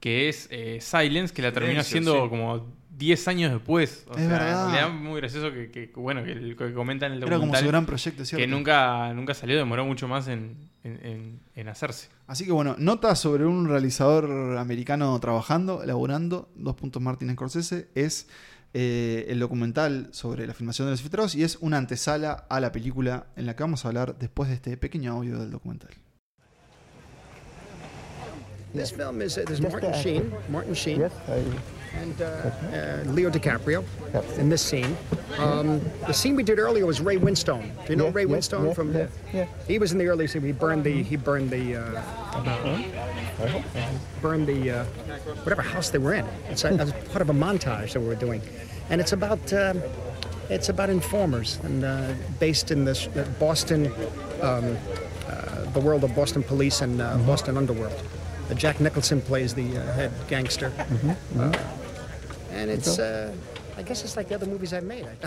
que es eh, Silence, que la terminó haciendo sí. como 10 años después. O Es sea, verdad. en realidad muy gracioso que, que- bueno, que, el- que comenta en el Era como documental su gran proyecto, ¿cierto? que nunca, nunca salió, demoró mucho más en, en- en- en hacerse. Así que bueno, nota sobre un realizador americano trabajando, elaborando, dos puntos Martin Scorsese, es eh, el documental sobre la filmación de los infiltrados y es una antesala a la película en la que vamos a hablar después de este pequeño audio del documental. This film is uh, Martin Sheen, Martin Sheen, Yes, I, and uh, uh, Leo DiCaprio in this scene. Um, the scene we did earlier was Ray Winstone. Do you know Yes, Ray yes, Winstone yes, from? Yeah. He was in the early scene. He burned the he burned the uh, I hope burned the uh, whatever house they were in. It's a, part of a montage that we were doing, and it's about um, it's about informers and uh, based in this uh, Boston, um, uh, the world of Boston police and uh, Boston underworld. Uh, Jack Nicholson plays the uh, head gangster, Uh, and it's uh, I guess it's like the other movies I've made.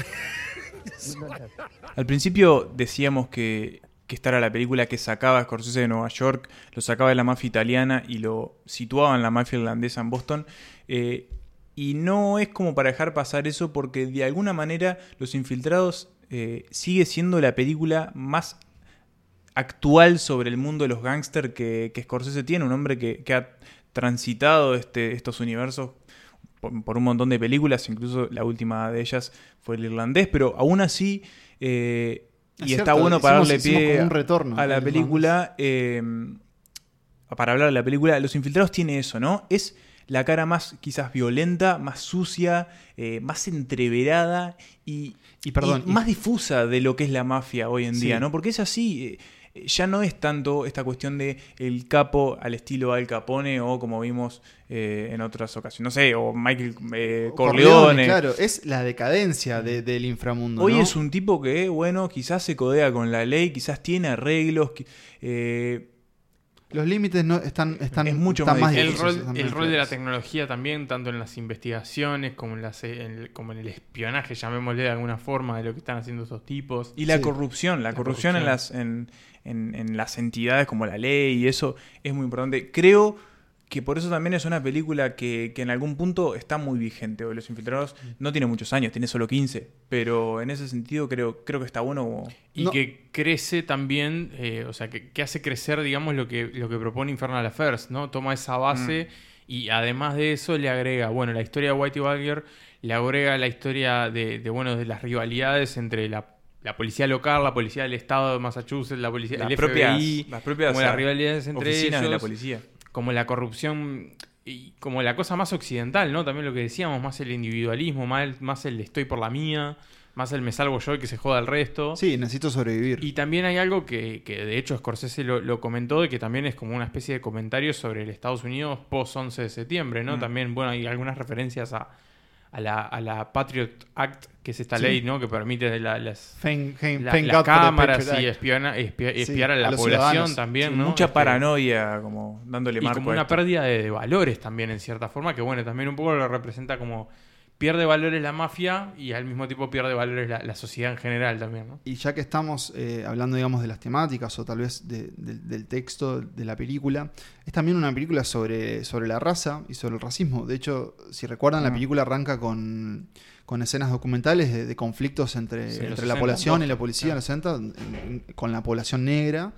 Al principio decíamos que, que esta era la película que sacaba a Scorsese de Nueva York, lo sacaba de la mafia italiana y lo situaba en la mafia irlandesa en Boston. Eh, y no es como para dejar pasar eso porque de alguna manera Los Infiltrados eh, sigue siendo la película más actual sobre el mundo de los gángsters que, que Scorsese tiene, un hombre que, que ha transitado este, estos universos por, por un montón de películas, incluso la última de ellas fue el irlandés, pero aún así, eh, Es y cierto, está bueno para darle pie un retorno a la película, eh, para hablar de la película, Los Infiltrados tiene eso, ¿no? Es la cara más quizás violenta, más sucia, eh, más entreverada y, Y perdón, y y- más difusa de lo que es la mafia hoy en Sí. día, ¿no? Porque es así, ya no es tanto esta cuestión de el capo al estilo Al Capone o como vimos eh, en otras ocasiones, no sé, o Michael eh, Corleone. Claro, es la decadencia de- del inframundo. Hoy ¿no? es un tipo que, bueno, quizás se codea con la ley, quizás tiene arreglos, eh, Los límites no están, están, Es mucho están más El difíciles, rol, están el rol de la tecnología también, tanto en las investigaciones como en, las, en el, como en el espionaje, llamémosle de alguna forma, de lo que están haciendo estos tipos. Y la Sí. corrupción, la, La corrupción, en, las, en, en- en las entidades como la ley y eso es muy importante. Creo que por eso también es una película que, que en algún punto está muy vigente. Los Infiltrados no tiene muchos años, tiene solo 15, pero en ese sentido creo, creo que está bueno como... Y No. que crece también, eh, o sea, que, que hace crecer, digamos, lo que, lo que propone Infernal Affairs, ¿no? Toma esa base y además de eso le agrega, bueno, la historia de Whitey Bulger, le agrega la historia de, de, bueno, de las rivalidades entre la, la policía local, la policía del estado de Massachusetts, la policía, Las el propias, FBI, las propias como las rivalidades entre oficinas de la ellos. policía. Como la corrupción y como la cosa más occidental, ¿no? También lo que decíamos, más el individualismo, más el, más el estoy por la mía, más el me salvo yo y que se joda el resto. Sí, necesito sobrevivir. Y también hay algo que, que de hecho Scorsese lo, lo comentó, de que también es como una especie de comentario sobre el Estados Unidos post 11 de septiembre, ¿no? Mm. También, bueno, hay algunas referencias a, a, la, a la Patriot Act, que es esta Sí. ley, ¿no? Que permite la- las, Thank- thank- la- thank las cámaras y espiona- espia- Sí, espiar a a la población ciudadanos. también, Sí, ¿no? Mucha Este, paranoia, como dándole y marco como a una esto. pérdida de, de valores también en cierta forma que bueno también un poco lo representa como pierde valores la mafia y al mismo tiempo pierde valores la, la sociedad en general también, ¿no? Y ya que estamos eh, hablando, digamos, de las temáticas o tal vez de- de- del texto de la película, es también una película sobre, sobre la raza y sobre el racismo. De hecho, si recuerdan, la Ah. película arranca con, con escenas documentales de, de conflictos entre, Sí, en entre la 60, población y la policía en claro. los 60, en- en- con la población negra.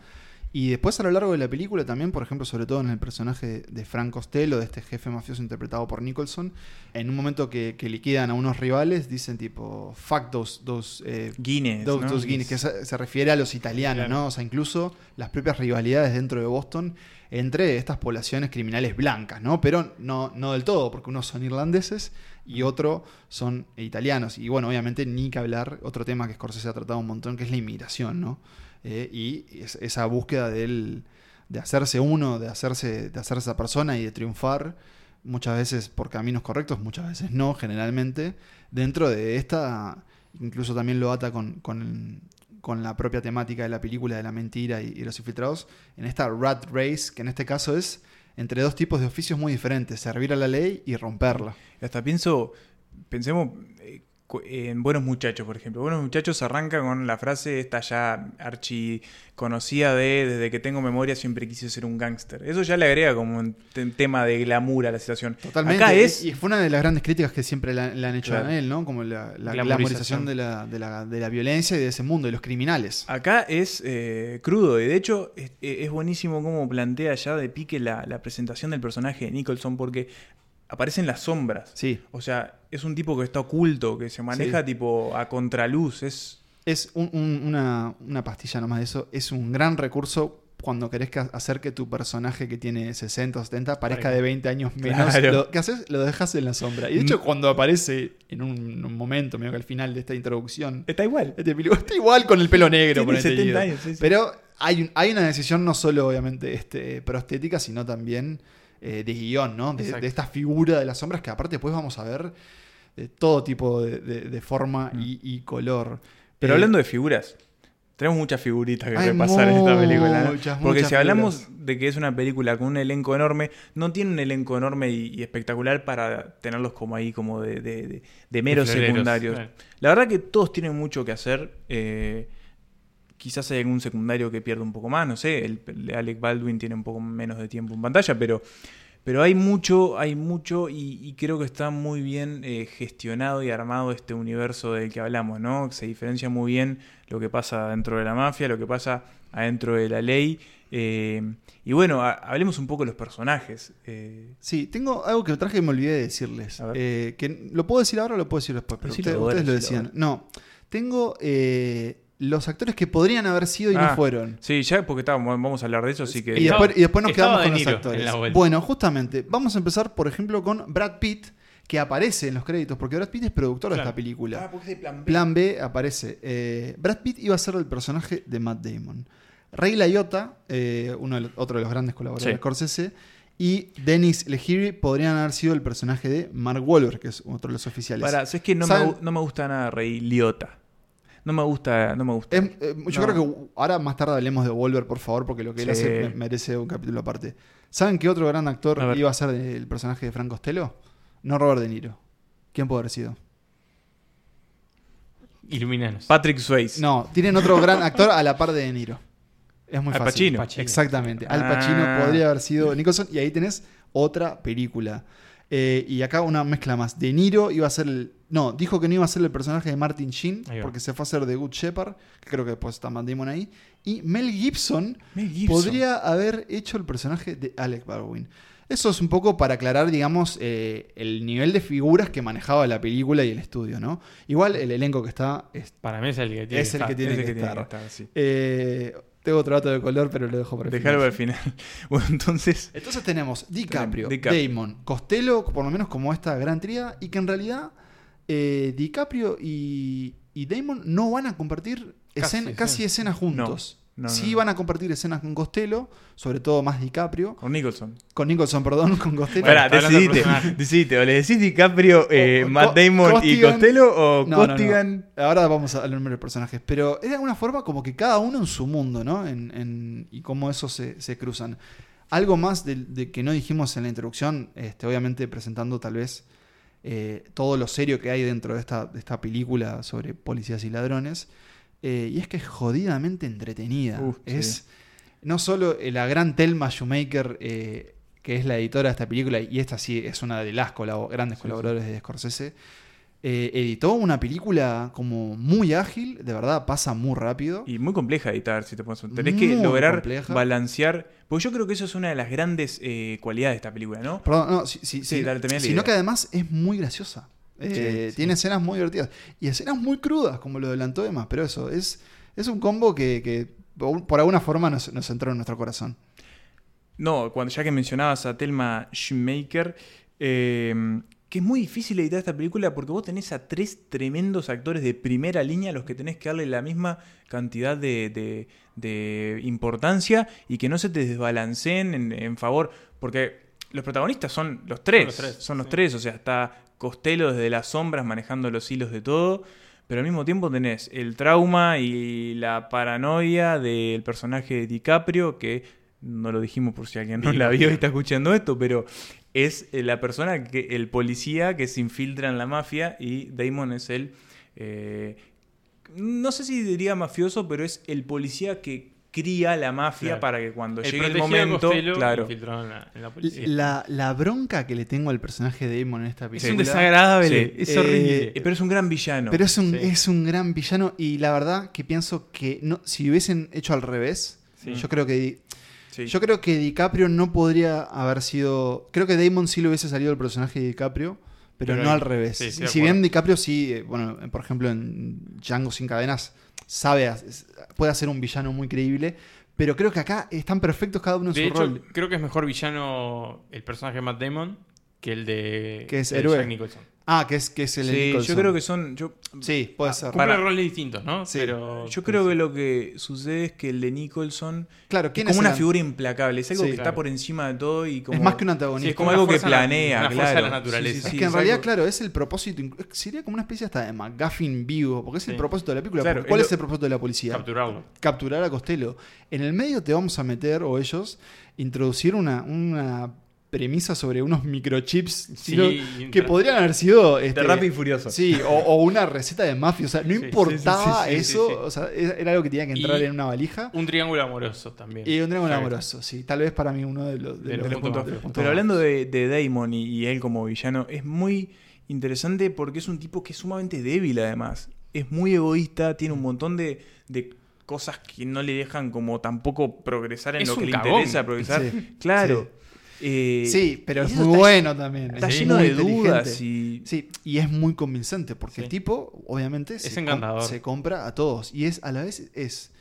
Y después a lo largo de la película también, por ejemplo, sobre todo en el personaje de, Frank Costello, de este jefe mafioso interpretado por Nicholson, en un momento que, que liquidan a unos rivales, dicen tipo, fuck those, those eh, Guinness. Que se, se refiere a los italianos, Claro. ¿no? O sea, incluso las propias rivalidades dentro de Boston entre estas poblaciones criminales blancas, ¿no? Pero no, no del todo, porque unos son irlandeses y otros son italianos. Y bueno, obviamente ni que hablar, otro tema que Scorsese ha tratado un montón, que es la inmigración, ¿no? Eh, y es- esa búsqueda del, de hacerse uno, de hacerse, de hacerse esa persona y de triunfar, muchas veces por caminos correctos, muchas veces no, generalmente, dentro de esta, incluso también lo ata con, con, la propia temática de la película de la mentira y, y los infiltrados, en esta rat race, que en este caso es entre dos tipos de oficios muy diferentes, servir a la ley y romperla. Hasta pienso, pensemos eh, en Buenos Muchachos, por ejemplo. Buenos Muchachos arranca con la frase esta ya archi conocida de desde que tengo memoria siempre quise ser un gángster. Eso ya le agrega como un te- tema de glamour a la situación. Totalmente. Acá es... Y fue una de las grandes críticas que siempre le, han- hecho Claro. a él, ¿no? Como la, la Glamorización. de la, de, la, de la violencia y de ese mundo, de los criminales. Acá es eh, crudo y de hecho es, es buenísimo cómo plantea ya de pique la, la presentación del personaje de Nicholson porque aparecen las sombras. Sí. O sea, es un tipo que está oculto, que se maneja Sí. tipo a contraluz. Es Es un- un- una, una pastilla nomás de eso. Es un gran recurso cuando querés que hacer que tu personaje que tiene 60 o 70 parezca de 20 años menos. Claro. Lo que haces, lo dejas en la sombra. Y de hecho, cuando aparece en un, un momento, medio que al final de esta introducción, está igual. este está igual con el pelo negro. Tiene ponete, 70 Guido. años, sí, sí. Pero hay, hay una decisión no solo, obviamente, este, prostética, sino también eh, de guion, ¿no? De, de esta figura de las sombras que aparte después vamos a ver de todo tipo de, de- de forma y, y color. Pero Eh, hablando de figuras, tenemos muchas figuritas que repasar en esta película. ¿no? muchas, Porque muchas si hablamos figuras. de que es una película con un elenco enorme, no tiene un elenco enorme y, y espectacular para tenerlos como ahí, como de, de- de- de meros secundarios. claro. La verdad que todos tienen mucho que hacer. eh, quizás hay algún secundario que pierde un poco más, no sé, el, Alec Baldwin tiene un poco menos de tiempo en pantalla, pero, pero hay mucho, hay mucho y, y creo que está muy bien eh, gestionado y armado este universo del que hablamos, ¿no? Se diferencia muy bien lo que pasa dentro de la mafia, lo que pasa adentro de la ley. eh, y bueno, ha- hablemos un poco de los personajes. eh, Sí, tengo algo que traje y me olvidé de decirles. Que lo puedo decir ahora o lo puedo decir después, pero Decilo ustedes, lo decían. No, tengo eh, los actores que podrían haber sido y Ah, no fueron. sí, ya porque estábamos, vamos a hablar de eso, así que... Y Estaba- después, y después nos quedamos con los actores. Bueno, justamente, vamos a empezar, por ejemplo, con Brad Pitt, que aparece en los créditos, porque Brad Pitt es productor de esta película. Ah, porque es de plan B. Plan B aparece. eh, Brad Pitt iba a ser el personaje de Matt Damon. Ray Liotta, eh, uno de los- otro de los grandes colaboradores Sí. de Scorsese, y Dennis Leary podrían haber sido el personaje de Mark Wahlberg, que es otro de los oficiales. Para, es que no me, no me gusta nada Rey Liotta. No me gusta, no me gusta. Es- eh, yo No. creo que ahora más tarde hablemos de Wahlberg, por favor, porque lo que él Sí. hace me- merece un capítulo aparte. ¿Saben qué otro gran actor A iba a ser el personaje de Frank Costello? No Robert De Niro. ¿Quién puede haber sido? Iluminanos. Patrick Swayze. No, tienen otro gran actor a la par de De Niro. Es muy Al fácil. Pacino. Pacino. Exactamente. Al Pacino Ah. podría haber sido Nicholson y ahí tenés otra película. Eh, y acá una mezcla más. De Niro iba a ser el... No, dijo que no iba a ser el personaje de Martin Sheen porque se fue a hacer The Good Shepherd, que creo que después está Matt Damon ahí. Y Mel Gibson, Mel Gibson. podría haber hecho el personaje de Alec Baldwin. Eso es un poco para aclarar, digamos, eh, el nivel de figuras que manejaba la película y el estudio, ¿no? Igual el elenco que está es Para mí es el que tiene Es que el que tiene Ese que que tiene estar. que estar, sí. Eh, tengo otro dato de color, pero lo dejo para el Dejarlo final. al final. Bueno, entonces. Entonces tenemos DiCaprio, DiCaprio. Damon, Costello, por lo menos como esta gran tría, y que en realidad eh, DiCaprio y, y Damon no van a compartir Casi escena- casi, escenas. escenas juntos. No, no, sí no. van a compartir escenas con Costello, sobre todo más DiCaprio, Con Nicholson. con Nicholson, perdón, con Costello. Bueno, del decidite. Decidite. O le decís DiCaprio, eh, O- o- Matt Damon y Costello o No, no, no. Costigan. Ahora vamos al número de personajes. Pero es de alguna forma como que cada uno en su mundo, ¿no? En, en- y cómo esos se, se cruzan. Algo más de, de que no dijimos en la introducción, este, obviamente presentando tal vez eh, todo lo serio que hay dentro de esta, de esta película sobre policías y ladrones. Eh, y es que es jodidamente entretenida. Uf, sí. es no solo eh, la gran Thelma Shoemaker, eh, que es la editora de esta película, y esta sí es una de las grandes colaboradores de Scorsese, eh, editó una película como muy ágil, de verdad pasa muy rápido. Y muy compleja de editar, si te pones. Tenés Muy que lograr compleja. balancear. Porque yo creo que eso es una de las grandes eh, cualidades de esta película, ¿no? Perdón, no, sí, sí, Sí, dale, sino idea. que además es muy graciosa. Eh, sí. Tiene escenas muy divertidas. Y escenas muy crudas, como lo adelantó Emma. Pero eso, es, es un combo que, que por alguna forma nos, nos entró en nuestro corazón. No, cuando ya que mencionabas a Thelma Shoemaker, eh, que es muy difícil editar esta película porque vos tenés a tres tremendos actores de primera línea a los que tenés que darle la misma cantidad de, de- de importancia y que no se te desbalanceen en, en favor. Porque los protagonistas son los tres. los tres, Son los sí. tres. O sea, está Costello desde las sombras manejando los hilos de todo. Pero al mismo tiempo tenés el trauma y la paranoia del personaje de DiCaprio, que no lo dijimos por si alguien no la vio y está escuchando esto, pero es eh, la persona que, el policía que se infiltra en la mafia y Damon es el, eh, no sé si diría mafioso, pero es el policía que cría la mafia Claro. para que cuando El llegue el momento, Costello, claro, infiltrado en la, en la policía. La, la bronca que le tengo al personaje de Damon en esta es película. un desagradable, Sí. es Eh, horrible. Eh, pero es un gran villano. Pero es un, Sí. es un gran villano y la verdad que pienso que no, si hubiesen hecho al revés, Sí. yo creo que Sí. yo creo que DiCaprio no podría haber sido, creo que Damon sí le hubiese salido el personaje de DiCaprio, pero, Pero no al revés. sí, si bien DiCaprio sí, eh, bueno, eh, por ejemplo en Django sin cadenas sabe puede hacer un villano muy creíble, pero creo que acá están perfectos cada uno en De su hecho, rol. creo que es mejor villano el personaje de Matt Damon que el de, Que es el héroe. Jack Nicholson. Ah, que es que es el de Sí, yo creo que son. Yo, sí, puede ser. Cumple Para- roles distintos, ¿no? Sí. Pero, yo creo que lo que sucede es que el de Nicholson Claro, es ¿quién como es una el- figura implacable. Es algo Sí. que Claro. está por encima de todo y como. es más que un Sí, antagonista. es como algo que planea, una fuerza de claro. la naturaleza. Sí, sí, Es sí, que en es realidad, algo- claro, es el propósito. Sería como una especie hasta de McGuffin vivo. Porque es el Sí. propósito de la película. Claro, ¿Cuál es es el propósito de la policía? capturarlo. Capturar a Costello. En el medio te vamos a meter, o ellos, introducir una, una premisa sobre unos microchips Sí, sino- que podrían haber sido. este, De Rápido y Furioso. Sí, o, o una receta de mafia. O sea, no Sí, importaba sí, sí, sí, eso. sí, sí. O sea, era era algo que tenía que entrar Y- en una valija. Un triángulo amoroso también. Y un Claro. amoroso, sí. Tal vez para mí uno de los, de De los los puntos- Pero más. hablando de, de Damon y, y él como villano, es muy interesante porque es un tipo que es sumamente débil además. Es muy egoísta, tiene un montón de, de cosas que no le dejan como tampoco progresar en Es lo que le cagón. interesa progresar. Sí, Claro. Eh, Sí, pero es muy está- bueno también. Está es lleno de dudas y... Sí, y es muy convincente porque Sí. el tipo, obviamente, se, encantador. se compra a todos. Y es a la vez es,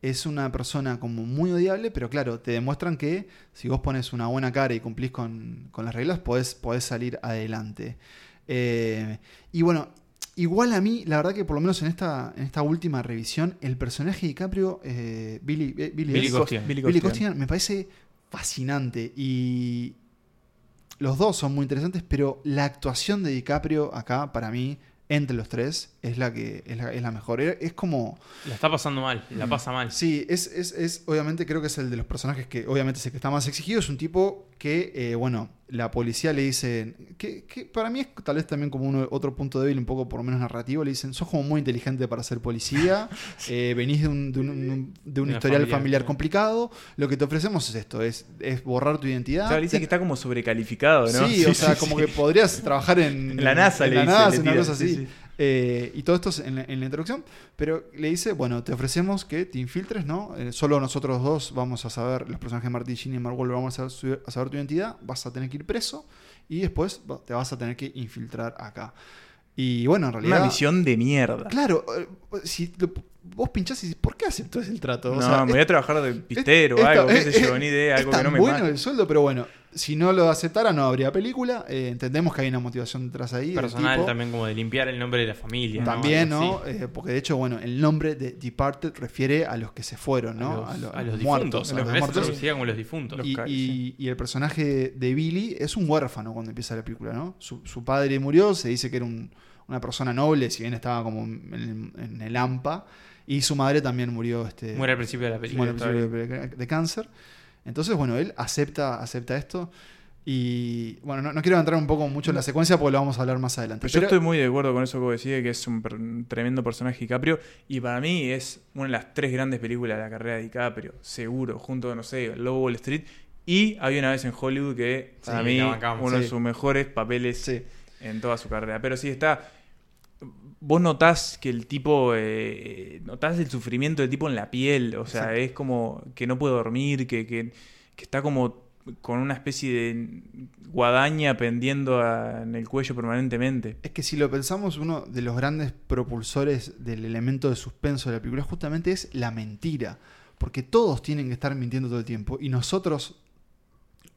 es una persona como muy odiable, pero claro, te demuestran que si vos pones una buena cara y cumplís con, con las reglas, podés, podés salir adelante. Eh, y bueno, igual a mí, la verdad que por lo menos en esta, en esta última revisión, el personaje de DiCaprio, eh, Billy, eh, Billy, Billy es-. Costigan me parece fascinante y los dos son muy interesantes, pero la actuación de DiCaprio acá, para mí, entre los tres, es la que es la, es la mejor. Es como... La está pasando mal, la pasa mal. Sí, es, es, es- obviamente creo que es el de los personajes que obviamente es el que está más exigido. Es un tipo que, eh, bueno, la policía le dice, que, que para mí es tal vez también como uno, otro punto débil, un poco por lo menos narrativo, le dicen, sos como muy inteligente para ser policía, eh, venís de un, de un, de un historial familia, familiar complicado, lo que te ofrecemos es esto, es, es borrar tu identidad. Le dice Te- que está como sobrecalificado, ¿no? Sí, o sea, como que podrías trabajar en, En la NASA, en le la dice, NASA, le una cosa sí, así. Eh, y todo esto es en la, en la introducción, pero le dice, bueno, te ofrecemos que te infiltres, ¿no? Eh, solo nosotros dos vamos a saber, los personajes de Martin Sheen y Mark Wahlberg vamos a, saber tu identidad, vas a tener que ir preso y después te vas a tener que infiltrar acá. Y bueno, en realidad... Una misión de mierda. Claro, eh, si lo- vos pinchás y dices, ¿por qué aceptó ese trato? No, sea, me voy a trabajar de pistero o Esta- algo, qué sé yo, ni idea, es algo que no me bueno el sueldo, pero bueno, si no lo aceptara no habría película. Eh, entendemos que hay una motivación detrás ahí. Personal tipo. también como de limpiar el nombre de la familia. ¿no? También, ¿no? Eh, porque de hecho, bueno, el nombre de Departed refiere a los que se fueron, ¿no? A los, lo- a los muertos. difuntos. a A los los se muertos. traducía como los difuntos. Y, Los y- y el personaje de Billy es un huérfano cuando empieza la película, ¿no? Su, su padre murió, se dice que era un- una persona noble, si bien estaba como en, en el AMPA, y su madre también murió. Este, Muere al principio de la película. muere al principio de, de cáncer. Entonces, bueno, él acepta, acepta esto. Y bueno, no, no quiero entrar un poco mucho en la secuencia porque lo vamos a hablar más adelante. Pero yo estoy muy de acuerdo con eso que vos decís, de que es un, per- un tremendo personaje DiCaprio. Y para mí es una de las tres grandes películas de la carrera de DiCaprio, seguro, junto, no sé, Lobo Wall Street. Y había una vez en Hollywood que para Sí, mí bancamos, uno de sus mejores papeles Sí. en toda su carrera. Pero sí está. Vos notás que el tipo. eh, notás el sufrimiento del tipo en la piel. O sea, es como que no puede dormir, que, que, que está como con una especie de guadaña pendiendo a- en el cuello permanentemente. Es que si lo pensamos, uno de los grandes propulsores del elemento de suspenso de la película justamente es la mentira. Porque todos tienen que estar mintiendo todo el tiempo. Y nosotros,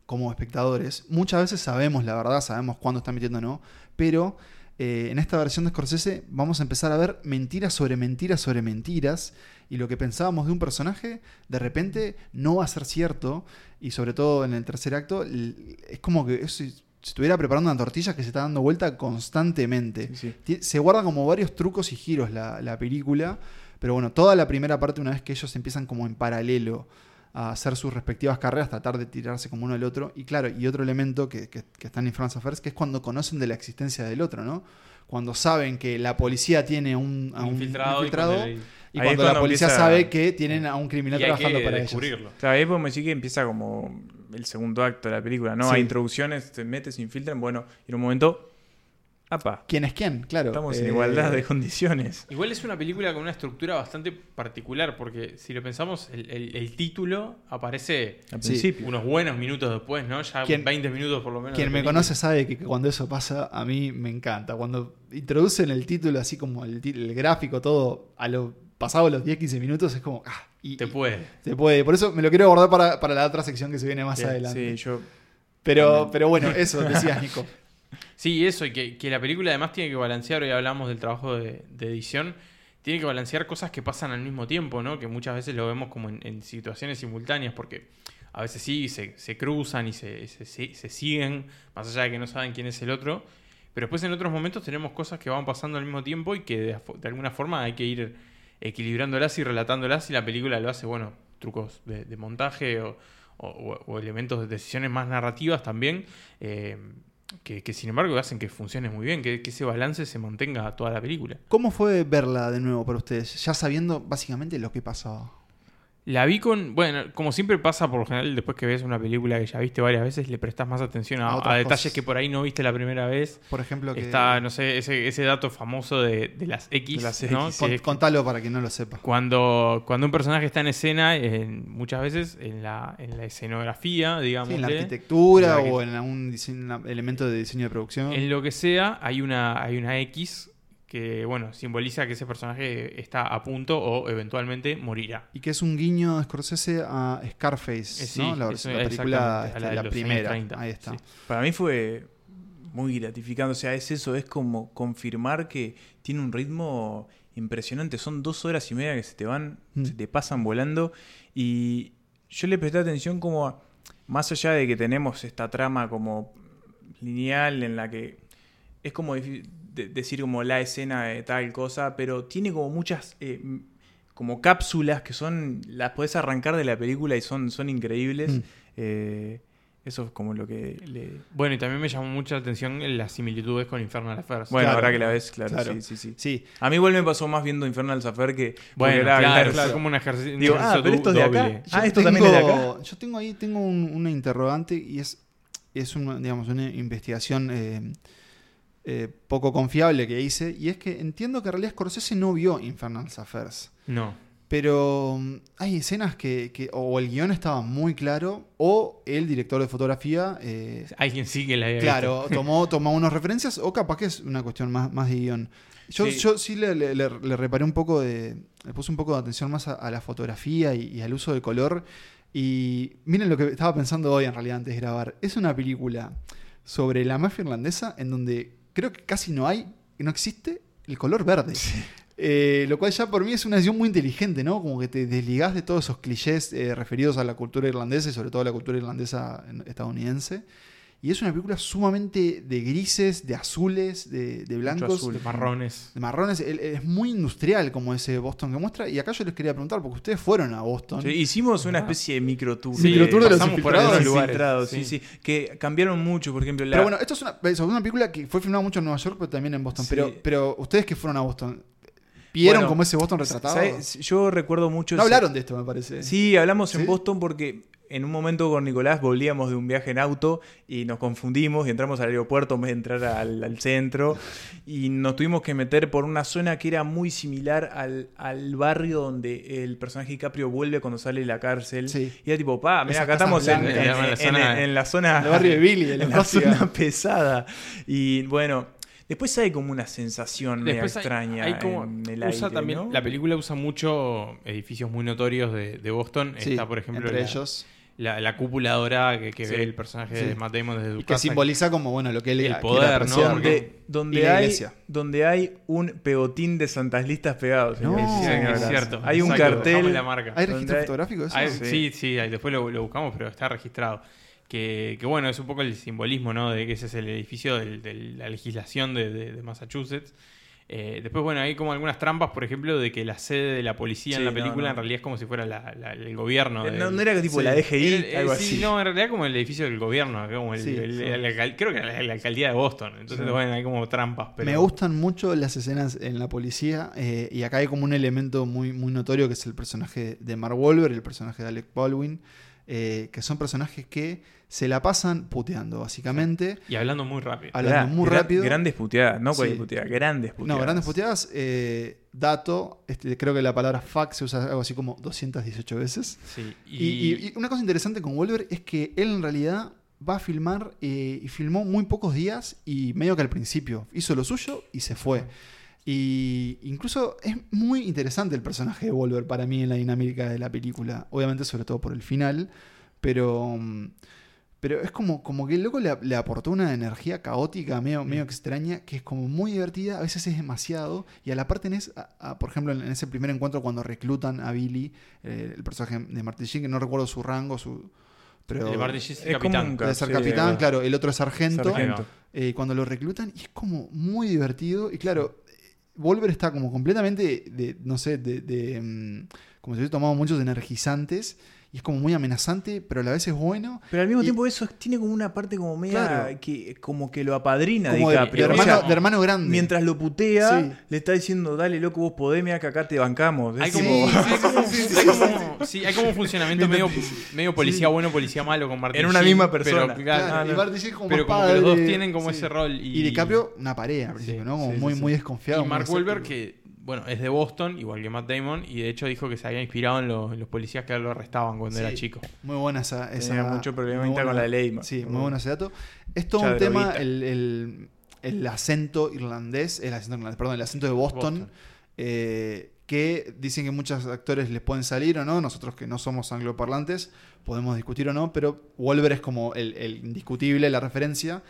como espectadores, muchas veces sabemos la verdad, sabemos cuándo están mintiendo o no. Pero eh, en esta versión de Scorsese vamos a empezar a ver mentiras sobre mentiras sobre mentiras. Y lo que pensábamos de un personaje, de repente no va a ser cierto. Y sobre todo en el tercer acto, es como que es- si estuviera preparando una tortilla que se está dando vuelta constantemente. Sí, sí. Ti- Se guarda como varios trucos y giros la, la película, pero bueno, toda la primera parte, una vez que ellos empiezan como en paralelo a hacer sus respectivas carreras, tratar de tirarse como uno al otro, y claro, y otro elemento que, que, que está en Infernal Affairs, que es cuando conocen de la existencia del otro, ¿no? Cuando saben que la policía tiene un, a un infiltrado, y infiltrado, cuando y cuando, la policía empieza- sabe que tienen a un criminal y hay trabajando que para ellos. descubrirlo. Claro, ahí podemos decir que empieza como el segundo acto de la película, ¿no? Sí. Hay introducciones, te metes, se infiltran, bueno, y en un momento, ¡apa! ¿Quién es quién? Claro. Estamos en eh, igualdad de condiciones. Igual es una película con una estructura bastante particular, porque si lo pensamos, el, el- el título aparece Al principio. unos buenos minutos después, ¿no? Ya ¿Quién- 20 minutos por lo menos. Quien me conoce sabe que cuando eso pasa, a mí me encanta. Cuando introducen el título, así como el, gráfico, todo, a lo pasado los 10-15 minutos, es como. Ah, y, Te y- puede. se puede. Por eso me lo quiero guardar para, para la otra sección que se viene más adelante. Sí, yo. pero, pero bueno, eso decías, Nico. Sí, eso, y que, que la película además tiene que balancear, hoy hablamos del trabajo de, de edición, tiene que balancear cosas que pasan al mismo tiempo, ¿no? Que muchas veces lo vemos como en, situaciones simultáneas, porque a veces sí se, se cruzan y se, se- siguen, más allá de que no saben quién es el otro, pero después en otros momentos tenemos cosas que van pasando al mismo tiempo y que de, de alguna forma hay que ir equilibrándolas y relatándolas y la película lo hace, bueno, trucos de, montaje o, o- o elementos de decisiones más narrativas también. eh, que, que sin embargo hacen que funcione muy bien, que, que ese balance se mantenga toda la película. ¿Cómo fue verla de nuevo para ustedes? Ya sabiendo básicamente lo que pasaba. La vi con, bueno, como siempre pasa por lo general, después que ves una película que ya viste varias veces, le prestas más atención A a, detalles cosas. que por ahí no viste la primera vez. Por ejemplo, que. Está, no sé, ese, ese dato famoso de, de las X, De las ¿no? X. Con- contalo para quien no lo sepa. cuando, cuando un personaje está en escena, en- muchas veces en la, en la escenografía, digamos, Sí, en la arquitectura o en algún diseño- elemento de diseño de producción. En lo que sea, hay una, hay una X que, bueno, simboliza que ese personaje está a punto o eventualmente morirá. Y que es un guiño de Scorsese a Scarface, Eh, sí, ¿no? La, eso, versión- la película, a este, la de la, primera. 30, Ahí está. sí. Para mí fue muy gratificante. O sea, es eso, es como confirmar que tiene un ritmo impresionante. Son dos horas y media que se te van, Mm. se te pasan volando. Y yo le presté atención como, a- más allá de que tenemos esta trama como lineal en la que es como de- decir como la escena de tal cosa, pero tiene como muchas... eh, como cápsulas que son las podés arrancar de la película y son, son increíbles Mm. Eh, eso es como lo que le, Bueno, y también me llamó mucho la atención las similitudes con Infernal Affairs. Bueno, Claro. ahora que la ves, claro, Claro. sí, sí, sí. Sí, A mí igual me pasó más viendo Infernal Affair que... bueno, era- claro, claro, como un ejercicio. un Digo, ejercicio ah, pero esto es de acá. doble. Ah, esto también es de acá. Yo tengo ahí tengo un- una interrogante y es, es una, digamos, una investigación eh, eh, poco confiable que hice. Y es que entiendo que en realidad Scorsese no vio Infernal Affairs. No. Pero mm, hay escenas que, que o el guion estaba muy claro o el director de fotografía, eh, Alguien sí que la había claro, visto. tomó, tomó unas referencias o capaz que es una cuestión más, más de guion. Yo Sí. sí, yo sí le, le- le- le reparé un poco de... Le puse un poco de atención más a, a la fotografía y, y al uso del color. Y miren lo que estaba pensando hoy en realidad antes de grabar. Es una película sobre la mafia irlandesa en donde creo que casi no hay, no existe el color verde. Eh, lo cual ya por mí es una decisión muy inteligente, ¿no? Como que te desligás de todos esos clichés eh, referidos a la cultura irlandesa y sobre todo a la cultura irlandesa en- estadounidense. Y es una película sumamente de grises, de azules, de, de blancos, azul. De marrones. de marrones. Es muy industrial como ese Boston que muestra. Y acá yo les quería preguntar, porque ustedes fueron a Boston. Sí, hicimos una especie de micro tour. Sí, de los pasamos por infiltrados. esos los lugares. infiltrados, sí. sí. sí, Que cambiaron mucho, por ejemplo. La, Pero bueno, esto es una, es una película que fue filmada mucho en Nueva York, pero también en Boston. Sí. Pero, pero ustedes que fueron a Boston, ¿vieron Bueno, como ese Boston retratado? ¿sabes? Yo recuerdo mucho. No ese- hablaron de esto, me parece. Sí, hablamos ¿Sí? en Boston porque en un momento con Nicolás volvíamos de un viaje en auto y nos confundimos y entramos al aeropuerto en vez de entrar al, al centro y nos tuvimos que meter por una zona que era muy similar al, al barrio donde el personaje DiCaprio vuelve cuando sale de la cárcel. Sí. Y era tipo, pa, mira, acá estamos en, en- En la en- zona- en la zona... En el barrio de Billy, en en la zona pesada. Y bueno, después hay como una sensación media hay- extraña hay como- en el usa aire, también, ¿no? La película usa mucho edificios muy notorios de, de Boston. Sí, Está, por ejemplo, entre la, ellos. La, la cúpula dorada que, que Sí. ve el personaje Sí. de Matt Damon desde su Y que casa. simboliza como, bueno, lo que él El poder, ¿no? donde, donde Y la hay, iglesia. donde hay un pegotín de santas listas pegados. No, señoras. es cierto. Hay un Exacto, cartel. dejamos la marca. ¿Hay registro hay- fotográfico de eso? Hay- Sí. sí, sí, ahí después lo, lo buscamos, pero está registrado. Que, que bueno, es un poco el simbolismo, ¿no? De que ese es el edificio de la legislación de, de- de Massachusetts. Eh, después, bueno, hay como algunas trampas, por ejemplo, de que la sede de la policía en la no, película no. en realidad es como si fuera la- la- el gobierno. No, del- no era tipo Sí. la DGI, eh, algo sí, así. No, en realidad como el edificio del gobierno, como el, Sí, el- sí. el alcal- creo que era la, la alcaldía de Boston. Entonces, Sí. bueno, hay como trampas. Pero... Me gustan mucho las escenas en la policía eh, y acá hay como un elemento muy, muy notorio que es el personaje de Mark Wahlberg y el personaje de Alec Baldwin, eh, que son personajes que se la pasan puteando, básicamente. Y hablando muy rápido. Hablando muy rápido. Grandes puteadas, no cualquier Sí. puteada, grandes puteadas. No, grandes puteadas. eh, dato, este, creo que la palabra fuck se usa algo así como 218 veces. Sí, Y, y- y una cosa interesante con Wolver es que él en realidad va a filmar eh, y filmó muy pocos días y medio que al principio hizo lo suyo y se fue. Y incluso es muy interesante el personaje de Wolver para mí en la dinámica de la película. Obviamente sobre todo por el final, pero... mm, Pero es como, como que el loco le, le aportó una energía caótica, medio, medio extraña, que es como muy divertida, a veces es demasiado. Y a la parte tenés, a- a- por ejemplo, en, en ese primer encuentro cuando reclutan a Billy, eh, el personaje de Martin Sheen, que no recuerdo su rango, su... Pero El de Martin Sheen es Es capitán. debe ser Sí, capitán, claro. claro, el otro es sargento. Sargento. eh, cuando lo reclutan, y es como muy divertido. Y claro, Volver está como completamente, de, no sé, de, de, mm, como si hubiese tomado muchos energizantes. Y es como muy amenazante, pero a la vez es bueno. Pero al mismo Y- tiempo eso tiene como una parte como media Claro. que como que lo apadrina Como de, DiCaprio. de O sea, hermano, de hermano grande. mientras lo putea, Sí. le está diciendo, dale loco, vos podés, mira que acá te bancamos. Es Hay como, Sí, hay como- sí, sí, sí, sí, un funcionamiento medio, medio policía bueno, policía malo con Martin En una Sheen, misma pero persona. claro, Claro, no. Sheen como pero como que los dos tienen como sí. ese rol. Y, Y DiCaprio, una pared al principio, Sí, ¿no? Como sí, muy, sí, muy sí. desconfiado. y Mark Wahlberg, que bueno, es de Boston, igual que Matt Damon, y de hecho dijo que se había inspirado en los, en los policías que lo arrestaban cuando Sí. era chico. Muy buena esa. esa Tenía mucho problemita muy buena- con la ley. Sí, muy bueno ese dato. Es todo un tema, el, el- el acento irlandés, el acento irlandés, perdón, el acento de Boston, Boston. eh, que dicen que muchos actores les pueden salir o no, nosotros que no somos angloparlantes podemos discutir o no, pero Wolver es como el, el indiscutible, la referencia.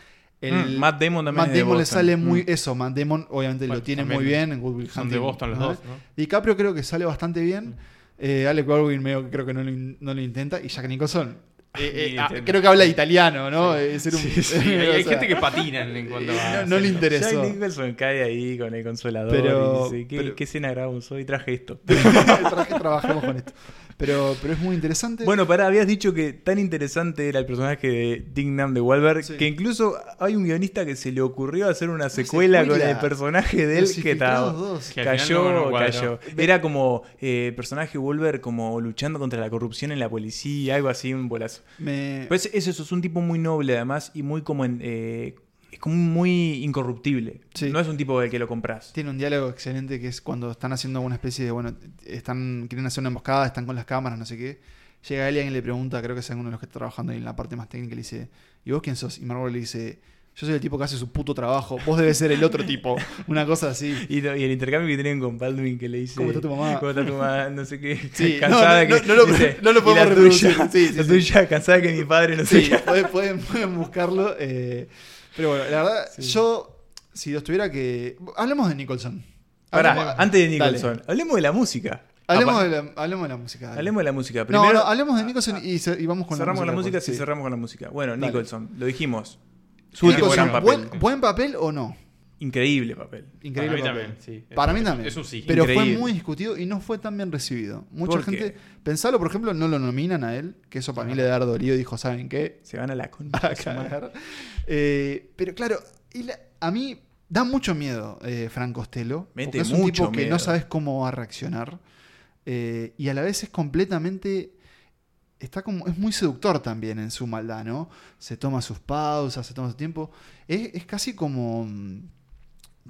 El, Mm, Matt Damon también Matt es de Damon le Boston. sale muy Mm. eso, Matt Damon obviamente Bueno, lo tiene muy bien en Good Will Son de Boston los ¿no? dos, ¿no? DiCaprio creo que sale bastante bien. Eh, Alec Baldwin medio que creo que no lo, no lo intenta. Y Jack Nicholson. eh, eh, ah, creo que habla italiano, ¿no? Eh, ser un- Sí, hay, gente que patina en cuanto a. no, no le acento. interesó. Jack Nicholson cae ahí con el consolador Pero- y dice, ¿qué, pero- qué escena grabamos hoy? Traje esto. Traje, trabajemos con esto. Pero, pero es muy interesante. Bueno, pará, habías dicho que tan interesante era el personaje de Dignam de Wahlberg Sí. que incluso hay un guionista que se le ocurrió hacer una secuela, con secuela. el personaje de él que estaba. Cayó, no- no cuadró. cayó. Era como eh, personaje Wolver como luchando contra la corrupción en la policía, algo así, un bolazo. Me- Pues es eso, es un tipo muy noble además y muy como en, eh, es como muy incorruptible. Sí. No es un tipo del que lo compras. Tiene un diálogo excelente que es cuando están haciendo una especie de, bueno, están quieren hacer una emboscada, están con las cámaras, no sé qué. Llega él y alguien le pregunta, creo que es alguno de los que está trabajando ahí en la parte más técnica, le dice, ¿y vos quién sos? Y Marvel le dice, yo soy el tipo que hace su puto trabajo, vos debes ser el otro tipo. Una cosa así. Y, y el intercambio que tienen con Baldwin que le dice ¿Cómo está tu mamá? ¿Cómo está tu mamá? No sé qué. Sí, cansada no, no, que no lo- dice, no lo "Y podemos la reproducir". tuya, Sí, sí, la tuya, cansada que mi padre no sé qué. pueden, pueden- pueden buscarlo. eh, pero bueno, la verdad, yo, si los tuviera que... Hablemos de Nicholson. Pará, Hablemos- antes de Dale. Nicholson, hablemos de la música. Hablemos, de la, hablemos de la música. dale. Hablemos de la música. No, Primero, no, hablemos de Nicholson y, ce- y vamos con cerramos la con la música, sí, cerramos con la música. Bueno, Dale. Nicholson, lo dijimos. Su último gran papel. ¿buen, buen papel o no? Increíble papel. Increíble Para mí papel. también, sí. Para mí también. Es un sí. Pero Increíble. fue muy discutido y no fue tan bien recibido. Mucha ¿Por qué? gente, pensalo, por ejemplo, no lo nominan a él, que eso para mí le da dolido. Dijo, ¿saben qué? Se van a la concha. a cagar. Eh, pero claro, y la- a mí da mucho miedo eh, Frank Costello. Mete porque es un mucho tipo que miedo. no sabes cómo va a reaccionar. Eh, y a la vez es completamente. Está como. Es muy seductor también en su maldad, ¿no? Se toma sus pausas, se toma su tiempo. Es, es casi como.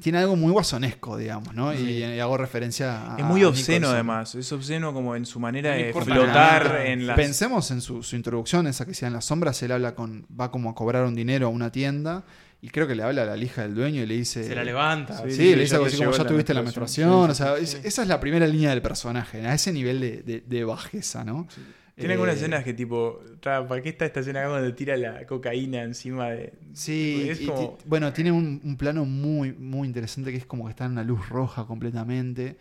Tiene algo muy guasonesco, digamos, ¿no? Y, y hago referencia a. Es muy a obsceno además. Es obsceno como en su manera No de flotar nada. en las... Pensemos en su, su introducción, esa que sea en las sombras, él habla con, va como a cobrar un dinero a una tienda y creo que le habla a la hija del dueño y le dice... Se la levanta. Sí, Sí, sí, le dice algo así como ya tuviste la menstruación". menstruación, Sí, o sea, es- esa es la primera línea del personaje, a ese nivel de, de- de bajeza, ¿no? Tiene algunas Eh, escenas que tipo, "Tra, ¿para qué está esta escena acá donde tira la cocaína encima de... Sí, Es como- bueno, tiene un, un plano muy, muy interesante que es como que está en una luz roja completamente.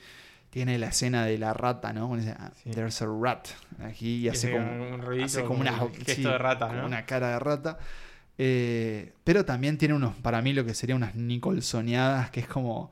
Tiene la escena de la rata, ¿no? Dice, "Ah, Sí. There's a rat. Aquí y hace como, un hace como una un sí, de rata, como ¿no? una cara de rata. Eh, pero también tiene unos, para mí lo que sería unas Nicholsoneadas, que es como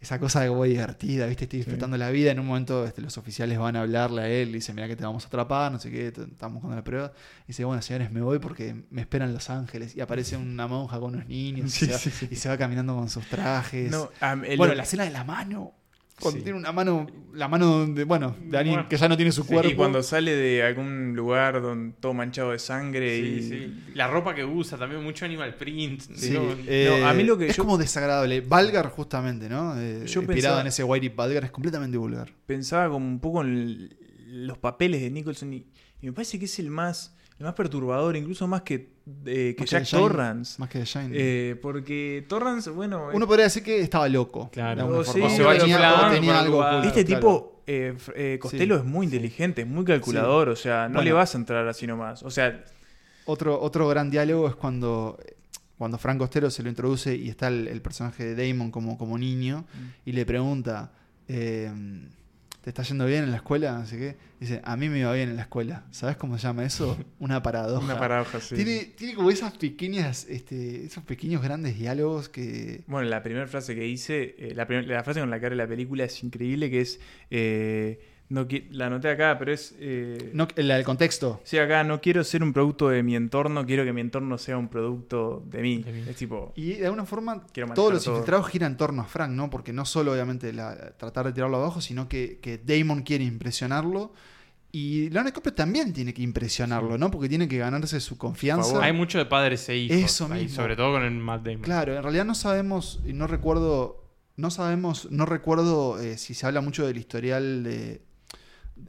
esa cosa de muy divertida, ¿viste? Estoy disfrutando la vida. En un momento este, los oficiales van a hablarle a él y dicen, mira que te vamos a atrapar, no sé qué, te- estamos con la prueba. Y dice, bueno, señores, me voy porque me esperan Los Ángeles. Y aparece una monja con unos niños Sí, y, se va, sí, sí. y se va caminando con sus trajes. No, el- bueno, la escena de la mano. Cuando Sí. tiene una mano, la mano de, bueno, de alguien Bueno. que ya no tiene su Sí, cuerpo. y cuando sale de algún lugar donde todo manchado de sangre Sí, y... sí. La ropa que usa, también mucho animal print. Sí, ¿no? eh, No, a mí lo que es yo- como desagradable. Vulgar, justamente, ¿no? Eh, Yo inspirado pensaba- en ese Whitey Vulgar, es completamente vulgar. pensaba como un poco en los papeles de Nicholson y, y me parece que es el más, el más perturbador, incluso más que, eh, que Más Jack Torrance. Más que de Shine. Eh, porque Torrance, bueno, Uno podría decir que estaba loco. Claro. sí, O se va tenía, o tenía algo oculto, este claro. tipo, eh, eh, Costello Sí. es muy inteligente, es muy calculador, o sea, no Bueno. le vas a entrar así nomás. O sea, Otro, otro gran diálogo es cuando, cuando Frank Costello se lo introduce y está el, el personaje de Damon como, como niño y le pregunta, eh, ¿te está yendo bien en la escuela? Así que dice, a mí me iba bien en la escuela. ¿Sabes cómo se llama eso? Una paradoja. una paradoja, sí. Tiene, tiene como esas pequeñas, este, esos pequeños grandes diálogos que... Bueno, la primera frase que hice, eh, la, la frase con la que abre la película es increíble, que es, eh, no la anoté acá, pero es... eh, No, la del contexto. Sí, acá no quiero ser un producto de mi entorno, quiero que mi entorno sea un producto de mí. De mí. Es tipo, Y de alguna forma todos los todo. infiltrados giran en torno a Frank, ¿no? Porque no solo obviamente la- tratar de tirarlo abajo, sino que, que Damon quiere impresionarlo. Y Leonard Cooper también tiene que impresionarlo, ¿no? Porque tiene que ganarse su confianza. Hay mucho de padres e hijos. Eso ahí, mismo. sobre todo con el Matt Damon. Claro, en realidad no sabemos, y no recuerdo, no sabemos, no recuerdo eh, si se habla mucho del historial de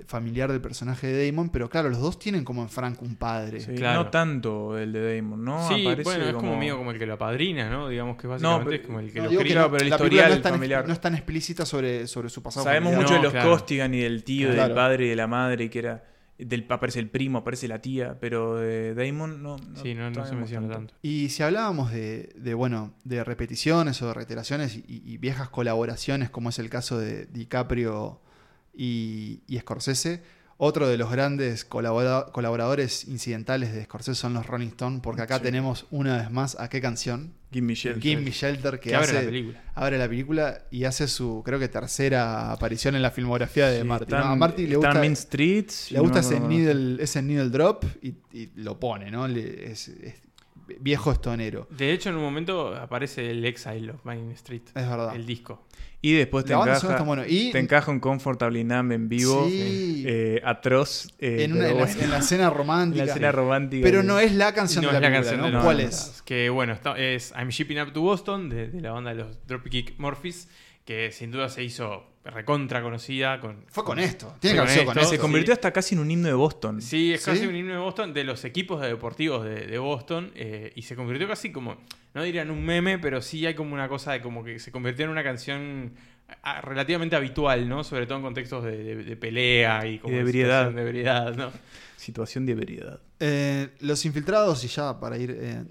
familiar del personaje de Damon, pero claro, los dos tienen como en Frank un padre. sí, claro. no tanto el de Damon, ¿no? Sí, Aparece bueno, es como mío como el que lo apadrina, ¿no? Digamos que básicamente pero- es como el que No, lo cría. No- pero el historial no es tan, familiar. no es tan explícita sobre, sobre su pasado. Sabemos familiar. mucho de No, los claro. Costigan y del tío, Claro. del padre y de la madre, y que era... Del, aparece el primo, aparece la tía, pero de Damon no. Sí, no, no se menciona tanto. Y si hablábamos de, de, bueno, de repeticiones o de reiteraciones y, y viejas colaboraciones, como es el caso de DiCaprio y, y Scorsese, otro de los grandes colabora- colaboradores incidentales de Scorsese son los Rolling Stones, porque acá Sí. tenemos una vez más a qué canción, Gimme Shelter. Gimme Shelter, que, Que abre la película. abre la película y hace su, creo que tercera aparición en la filmografía de Sí, Marty. Marty le gusta, Main Street. si le gusta ese, needle, ese needle drop y, y lo pone, ¿no? Le- es- es viejo estonero. De hecho, en un momento aparece el Exile of Main Street. Es verdad. El disco. Y después te La banda encaja, bueno. Y te encaja un Comfortably Numb en vivo. Sí. eh, atroz. eh, en, una- en la, bueno, en la escena en romántica. la escena romántica. pero no es la canción No de es la, la película, canción ¿no? de ¿Cuál la- es? Que bueno, está- es I'm Shipping Up to Boston, de, de la banda de los Dropkick Murphys, que sin duda se hizo recontra conocida. Con, Fue con esto. Tiene que haber sido con esto. Se convirtió hasta casi en un himno de Boston. Sí, es ¿Sí? casi un himno de Boston, de los equipos de deportivos de, de Boston, eh, y se convirtió casi como, no dirían un meme, pero sí hay como una cosa de como que se convirtió en una canción ah, relativamente habitual, ¿no? Sobre todo en contextos de, de- de pelea y, como de ebriedad. situación De ebriedad, ¿no? Situación de veredad. Eh, los infiltrados, y ya para ir eh,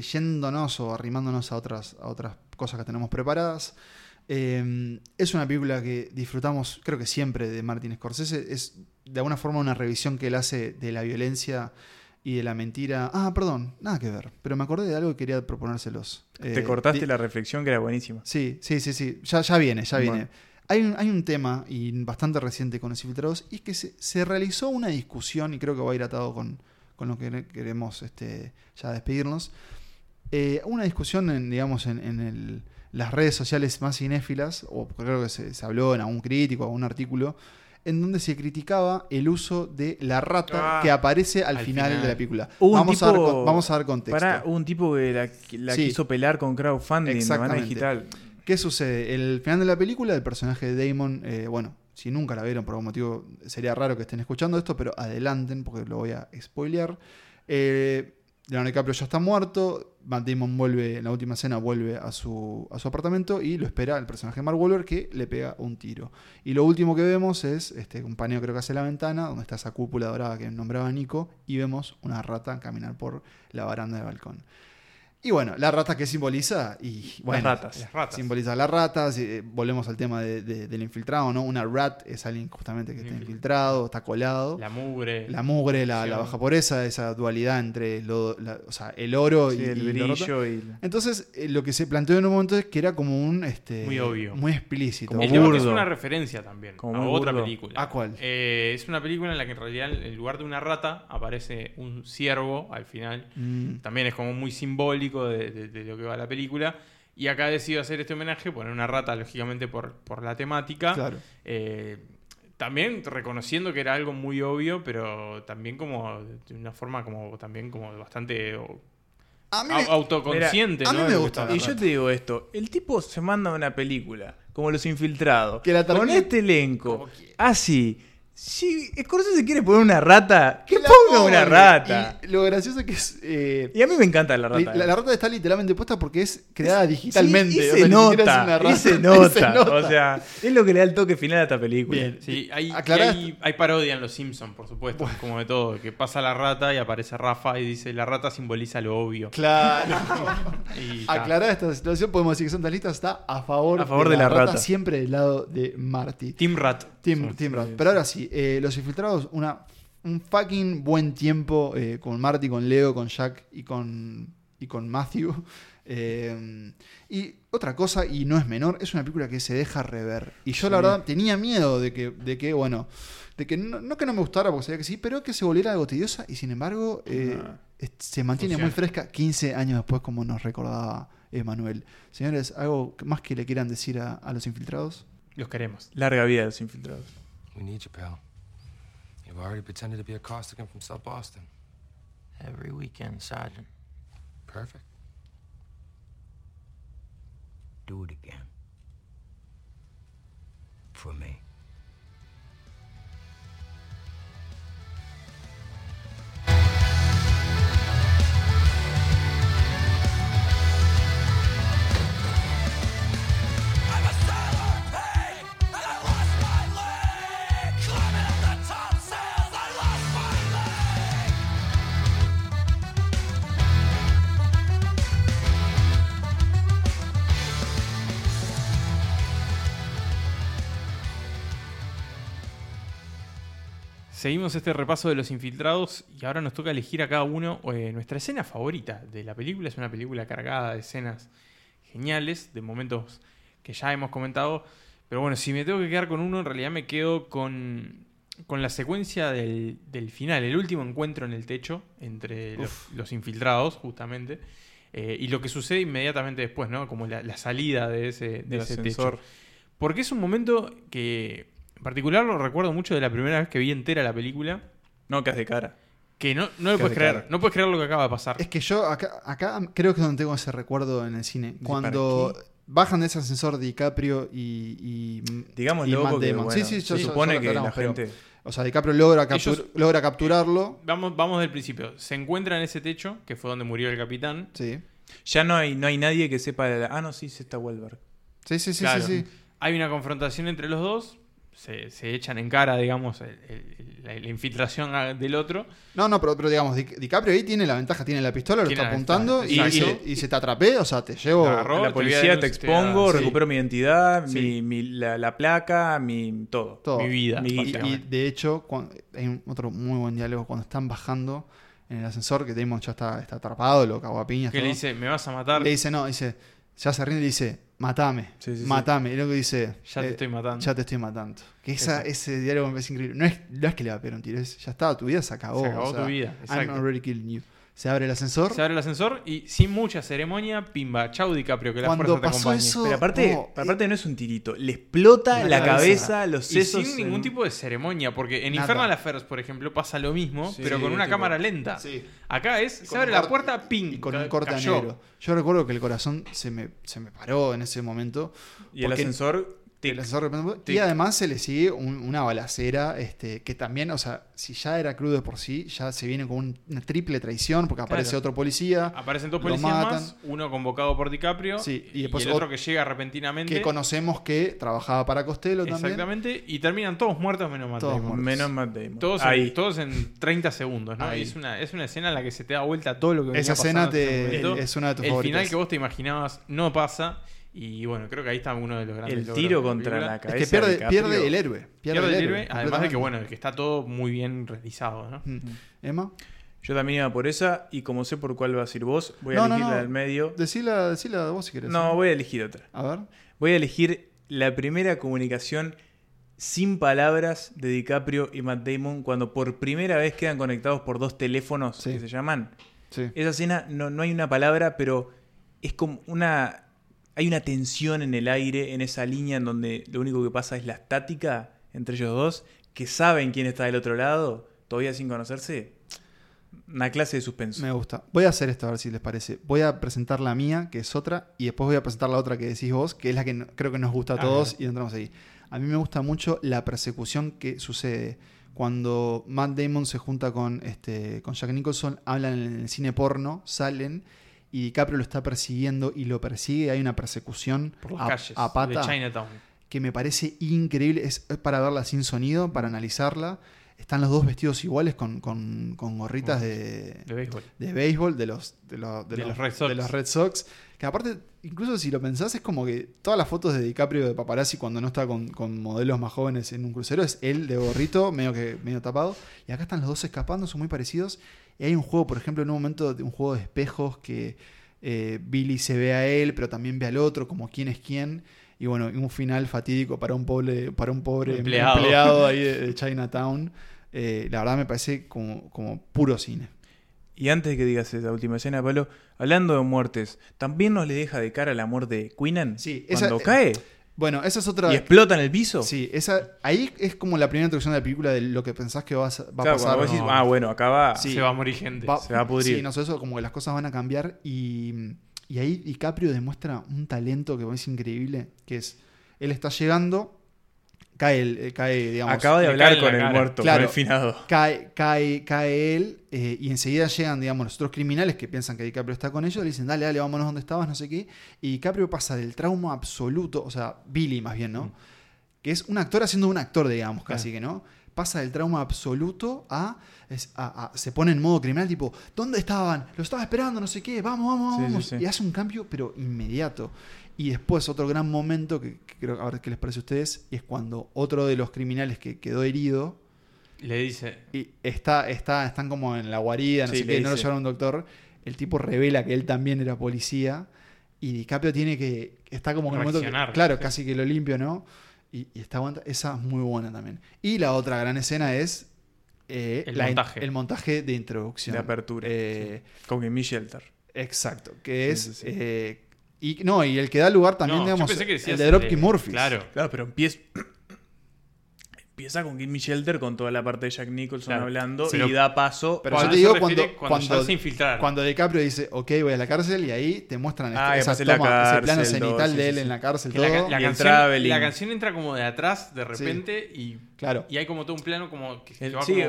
yéndonos o arrimándonos a otras, a otras cosas que tenemos preparadas, Eh, es una película que disfrutamos, creo que siempre, de Martin Scorsese. Es de alguna forma una revisión que él hace de la violencia y de la mentira. Ah, perdón, nada que ver. Pero me acordé de algo y quería proponérselos. Te Eh, cortaste la reflexión que era buenísima. Sí, sí, sí, sí. Ya, ya viene, ya viene. Hay, un, hay un tema, y bastante reciente con los infiltrados, y es que se, se realizó una discusión, y creo que va a ir atado con, con lo que queremos este, ya despedirnos. Eh, una discusión, en, digamos, en, en el- las redes sociales más cinéfilas, o creo que se, se habló en algún crítico, algún artículo, en donde se criticaba el uso de la rata Ah, que aparece al, al final, final. de la película. Vamos, a dar, vamos a dar contexto. Hubo un tipo que la, la Sí. quiso pelar con crowdfunding de manera digital. ¿Qué sucede? El final de la película, el personaje de Damon, eh, bueno, si nunca la vieron por algún motivo, sería raro que estén escuchando esto, pero adelanten porque lo voy a spoilear. Eh, Leonardo DiCaprio ya está muerto, Matt Damon vuelve, en la última escena vuelve a su, a su apartamento y lo espera el personaje de Mark Wahlberg que le pega un tiro. Y lo último que vemos es este un paneo creo que hace la ventana, donde está esa cúpula dorada que nombraba Nico, y vemos una rata caminar por la baranda del balcón. Y bueno, la rata que simboliza, y bueno, ratas. Las ratas. simboliza las ratas. eh, volvemos al tema de- de- del infiltrado, ¿no? Una rat es alguien justamente que está Infil- infiltrado, está colado. La mugre. La mugre, la, la baja pobreza, esa dualidad entre lo- la- o sea, el oro Sí, y, el brillo y... Entonces, eh, lo que se planteó en un momento es que era como un. Este, Muy obvio. Muy explícito. Como El tema es burdo. una referencia también Como a otra burdo. película. ¿A cuál? Eh, es una película en la que en realidad en lugar de una rata aparece un ciervo al final. Mm, También es como muy simbólico de, de- de lo que va la película. Y acá decido hacer este homenaje, poner una rata, lógicamente, por, por la temática. claro. Eh, también reconociendo que era algo muy obvio, pero también como de una forma como también como bastante o- A mí au- me- autoconsciente, Mira, a mí me gusta Y yo te digo esto, el tipo se manda una película, como Los Infiltrados, Que la con este elenco, como quiera. Si Scorsese quiere poner una rata, que ponga una rata. Y lo gracioso es que es. eh, Y a mí me encanta la rata. la, la rata está literalmente puesta porque es creada digitalmente. Sí, y o se sea, nota, una y se nota. Se nota. O sea, es lo que le da el toque final a esta película. Bien. Sí, hay, hay, hay parodia en Los Simpsons, por supuesto, como de todo, que pasa la rata y aparece Rafa y dice, la rata simboliza lo obvio. Claro. Y. Aclarada esta situación, podemos decir que Santa Lista está a favor, A favor de la rata. siempre del lado de Marty. Team Rat. Team, Team Rat. Pero ahora sí, eh, Los Infiltrados, una, un fucking buen tiempo eh, con Marty, con Leo, con Jack y con, y con Matthew. Eh, y otra cosa, y no es menor, es una película que se deja rever. Y yo la verdad tenía miedo de que, de que bueno, de que no, no que no me gustara, porque sabía que sí, pero que se volviera algo tediosa y sin embargo eh, se mantiene Funciona. muy fresca 15 años después, como nos recordaba Emanuel. Señores, ¿algo más que le quieran decir a, a los infiltrados? Los queremos. Larga vida de Los Infiltrados. We need you, pal. You've already pretended to be a Costigan from South Boston. Every weekend, Sergeant. Perfect. Do it again. For me. Seguimos este repaso de los infiltrados y ahora nos toca elegir a cada uno eh, nuestra escena favorita de la película. Es una película cargada de escenas geniales, de momentos que ya hemos comentado. Pero bueno, si me tengo que quedar con uno, en realidad me quedo con, con la secuencia del, del final, el último encuentro en el techo entre los, los infiltrados, justamente. eh, y lo que sucede inmediatamente después, ¿no? Como la, la salida de ese, de ese ascensor. techo. Porque es un momento que, en particular, lo recuerdo mucho de la primera vez que vi entera la película. No, que de cara. Que no, no lo puedes de creer. cara. No puedes creer lo que acaba de pasar. Es que yo acá, acá creo que es donde tengo ese recuerdo en el cine. ¿para Cuando bajan de ese ascensor DiCaprio y, y, Digamos y luego Matt que Damon. bueno, sí, sí, se yo- supone yo que la gente... O sea, DiCaprio logra, captur- Ellos- logra capturarlo. Vamos, vamos del principio. Se encuentra en ese techo, que fue donde murió el capitán. Sí. Ya no hay, no hay nadie que sepa... de la- Ah, no, sí, sí está Wahlberg. Sí, sí, sí, Claro. sí, sí. Hay una confrontación entre los dos. Se, se echan en cara, digamos, el- el- la, la infiltración a- del otro. No, no, pero, pero digamos, Di- DiCaprio ahí tiene la ventaja, tiene la pistola, lo está apuntando y, exacto. y, y se te atrapé, o sea, te llevo. Agarró. la te policía te expongo, sí. recupero mi identidad, Sí. mi, mi- la, la placa, mi todo. todo. mi vida, Mi- Y, de hecho, hay otro muy buen diálogo cuando están bajando en el ascensor, que Damon ya está, está atrapado, lo cago a piñas. Que le dice, me vas a matar, Le dice, no, dice, ya se rinde y le dice, matame, Sí, sí, sí. matame. Y luego dice, ya te eh, estoy matando. ya te estoy matando. Que esa, ese diálogo me parece increíble. No es, no es que le va a pegar un tiro, es, ya está, tu vida se acabó. Se acabó o sea, tu vida, I'm exacto. already killing you. Se abre el ascensor. Se abre el ascensor y sin mucha ceremonia, pimba, chau DiCaprio, que la Cuando fuerza te pasó acompañe. eso- Pero aparte, aparte no es un tirito, le explota La la, cabeza. cabeza, los Y sesos. sin ningún en- tipo de ceremonia, porque en Nada. Infernal Affairs, por ejemplo, pasa lo mismo, Sí, pero con una tipo- cámara lenta. Sí. Acá es, Con se abre un la corte- puerta, ping, y con ca- un corte a cayó. negro. Yo recuerdo que el corazón se me, se me paró en ese momento. Y el porque ascensor. El de y además se le sigue un- una balacera este, que también, o sea, si ya era crudo de por sí, ya se viene con un- una triple traición porque aparece Claro. otro policía Aparecen dos policías matan. más, uno convocado por DiCaprio Sí, y y, después el otro ot- que llega repentinamente. que conocemos que trabajaba para Costello también. Exactamente, y terminan todos muertos menos Matt Todos Damon. muertos. Menos Matt Damon. Todos, Ahí. En, todos en 30 segundos, ¿no? Es una, es una escena en la que se te da vuelta todo lo que venía Esa escena te, es una de tus El favoritas. final que vos te imaginabas no pasa. Y bueno, creo que ahí está uno de los grandes El tiro contra la es cabeza. que pierde, de DiCaprio. pierde el héroe. Pierde, Pierde el héroe, además de que bueno, que está todo muy bien realizado, ¿no? Mm. Emma, Yo también iba por esa, y como sé por cuál vas a ir vos, voy a No, no, elegir la del medio. decila, decila vos si querés. No, voy a elegir otra. A ver. Voy a elegir la primera comunicación sin palabras de DiCaprio y Matt Damon cuando por primera vez quedan conectados por dos teléfonos Sí. que se llaman. Sí. Esa escena no, no hay una palabra, pero es como una. Hay una tensión en el aire, en esa línea en donde lo único que pasa es la estática entre ellos dos, que saben quién está del otro lado, todavía sin conocerse. Una clase de suspenso. Me gusta. Voy a hacer esto a ver si les parece. Voy a presentar la mía, que es otra, y después voy a presentar la otra que decís vos, que es la que no- creo que nos gusta a A todos y entramos ahí. A mí me gusta mucho la persecución que sucede cuando Matt Damon se junta con, este, con Jack Nicholson, hablan en el cine porno, salen y DiCaprio lo está persiguiendo y lo persigue. Hay una persecución Por las a, calles a pata de Chinatown. que me parece increíble. Es, es para verla sin sonido, para analizarla. Están los dos vestidos iguales con, con- con gorritas de, De béisbol. de béisbol de los, de, los, De los Red Sox. de los Red Sox. Que aparte, incluso si lo pensás, es como que todas las fotos de DiCaprio de paparazzi cuando no está con, con modelos más jóvenes en un crucero es él de gorrito, medio que medio tapado. Y acá están los dos escapando, son muy parecidos. Y hay un juego, por ejemplo, en un momento, de un juego de espejos que eh, Billy se ve a él, pero también ve al otro, como quién es quién. Y bueno, y un final fatídico para un pobre, para un pobre Empleado. empleado, ahí de, de Chinatown. Eh, la verdad me parece como, como puro cine. Y antes de que digas esa última escena, Pablo, hablando de muertes, ¿también nos le deja de cara la muerte de Queenan? Sí, esa- Cuando eh, cae Bueno, esa es otra. y explota en el piso. Sí, esa, ahí es como la primera introducción de la película de lo que pensás que va Claro, a pasar. cuando vos decís, no. ah, bueno, acá va. Sí. Se va a morir gente. Va- se va a pudrir. Sí, no sé, eso como que las cosas van a cambiar y, y ahí DiCaprio demuestra un talento que es increíble, que es, él está llegando, cae, el- eh, cae digamos, Acaba de hablar con el cara. muerto, Claro. con el finado. cae, cae, cae él eh, y enseguida llegan, digamos, los otros criminales que piensan que DiCaprio está con ellos, le dicen, dale, dale, vámonos donde estabas, no sé qué. Y DiCaprio pasa del trauma absoluto, o sea, Billy más bien, ¿no? Que es un actor haciendo un actor, digamos, casi que, ¿no? Pasa del trauma absoluto a, es- a- a- Se pone en modo criminal, tipo, ¿dónde estaban? Lo estaba esperando, no sé qué, vamos, vamos, Sí, vamos. sí, sí. Y hace un cambio, pero inmediato. Y después otro gran momento que, que creo, a ver qué les parece a ustedes, y es cuando otro de los criminales que quedó herido, Le dice, y está, está, están como en la guarida, no Sí, sé qué, no lo llevaron a un doctor. El tipo revela que él también era policía. Y DiCaprio tiene que. Está como en un momento que- claro, sí. casi que lo limpio, ¿no? Y, y está aguanta- esa es muy buena también. Y la otra gran escena es. eh, El in- montaje. el montaje de introducción. De apertura. Eh, Con Gimme Shelter. Exacto. Que es. Sí, sí, sí. eh, y no, y el que da lugar también, No, digamos, pensé que el de Dropkick de- Murphys. Claro. Claro, pero empieza. Empieza con Gimme Shelter, con toda la parte de Jack Nicholson Claro. hablando Sí. y da paso. Pero Cuando yo te se digo cuando, cuando cuando, se infiltraron. cuando DiCaprio dice, ok, voy a la cárcel, y ahí te muestran Ah, esa toma, ese plano cárcel, cenital todo, sí, de él sí, en la cárcel, todo. la, la Y canción, la canción entra como de atrás, de Sí. repente, y, Claro. y hay como todo un plano como que, que El- va sí, como un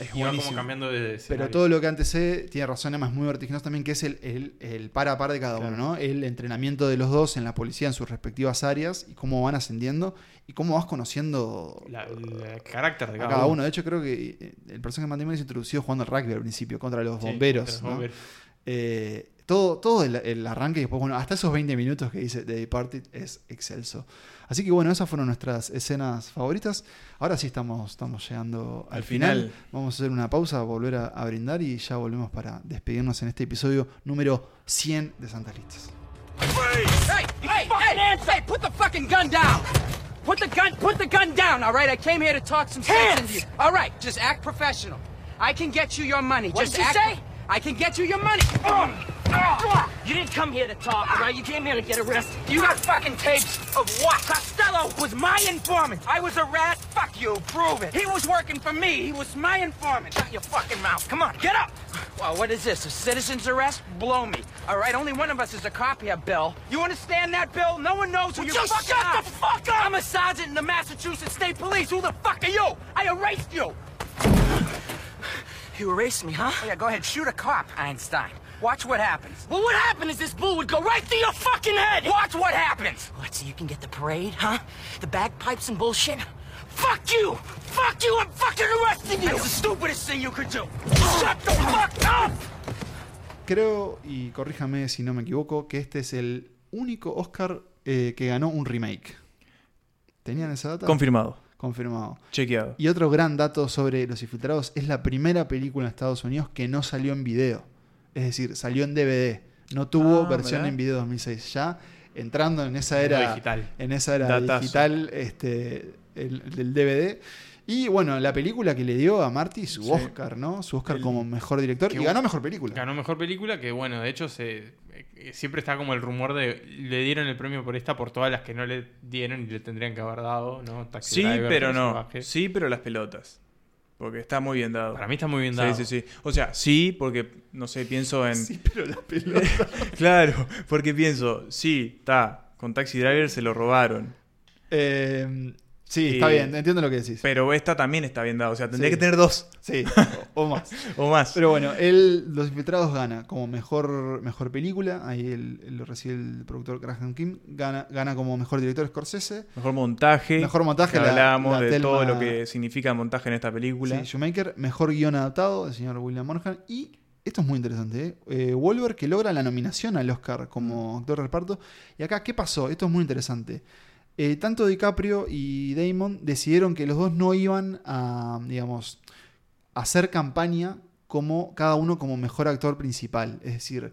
Es y va como cambiando de Pero todo lo que antecede tiene razón, además muy vertiginoso también, que es el, el, el par a par de cada Claro. uno, ¿no? El entrenamiento de los dos en la policía en sus respectivas áreas y cómo van ascendiendo y cómo vas conociendo La- el carácter de cada, cada uno. De hecho, creo que eh, el personaje de Damon es introducido jugando al rugby al principio contra los Sí, bomberos. contra los ¿no? bomberos. Eh, todo todo el, el arranque y después, bueno, hasta esos 20 minutos que dice The Departed es excelso. Así que bueno, esas fueron nuestras escenas favoritas. Ahora sí estamos, estamos llegando al, Al final. final. Vamos a hacer una pausa, volver a, a brindar y ya volvemos para despedirnos en este episodio número 100 de Santas Listas. Hey, hey, hey, hey, put the fucking gun down. Put the gun, put the gun down, all right? I came here to talk some sense into you. All right, just act professional. I can get you your money. What just did you act say? I can get you your money. You didn't come here to talk, right? You came here to get arrested. You got fucking tapes of what? Costello was my informant. I was a rat? Fuck you, prove it. He was working for me. He was my informant. Shut your fucking mouth. Come on, get up. Well, what is this? A citizen's arrest? Blow me. All right, only one of us is a cop here, Bill. You understand that, Bill? No one knows who Would you fucking shut are. the fuck up? I'm a sergeant in the Massachusetts State Police. Who the fuck are you? I erased you. You erased me, huh? Oh, yeah, go ahead. Shoot a cop, Einstein. Watch what happens. Well, what happened is this bull would go right through your fucking head. Watch what happens. What, so you can get the parade, huh? The bagpipes and bullshit? Fuck you! Fuck you! I'm fucking arresting you! That's the stupidest thing you could do. Shut the fuck up! Creo, y corríjame si no me equivoco, que este es el único Oscar eh, que ganó un remake. ¿Tenían esa data? Confirmado. Confirmado. Chequeado. Y otro gran dato sobre Los Infiltrados es la primera película en Estados Unidos que no salió en video. Es decir, salió en DVD. No tuvo Ah, versión en video 2006. Ya entrando en esa era digital. en esa era Datazo. digital este, el- del DVD. Y bueno, la película que le dio a Marty su Sí. Oscar, ¿no? Su Oscar El- como mejor director. que Y ganó mejor película. Ganó mejor película, que bueno, de hecho se eh, siempre está como el rumor de le dieron el premio por esta por todas las que no le dieron y le tendrían que haber dado, ¿no? Taxi Sí, Driver, pero no. Sí, pero las pelotas. Porque está muy bien dado. Para mí está muy bien dado. Sí, sí, sí. O sea, sí, porque, no sé, pienso en... Sí, pero la pelota. Claro, porque pienso, sí, está, con Taxi Driver se lo robaron. Eh, sí, está bien, entiendo lo que decís. Pero esta también está bien dada. O sea, tendría Sí. que tener dos Sí, o, o más. o más. Pero bueno, él, Los Infiltrados gana como mejor, mejor película. Ahí él, él lo recibe el productor Graham Kim. Gana, gana como mejor director Scorsese. Mejor montaje. Mejor montaje, Hablábamos de todo lo que significa montaje en esta película. Sí, Shoemaker. Mejor guion adaptado, el señor William Monaghan. Y esto es muy interesante, ¿eh? Eh, Wolver que logra la nominación al Oscar como actor de reparto. Y acá, ¿qué pasó? Esto es muy interesante. Eh, tanto DiCaprio y Damon decidieron que los dos no iban a, digamos, hacer campaña como cada uno como mejor actor principal. Es decir,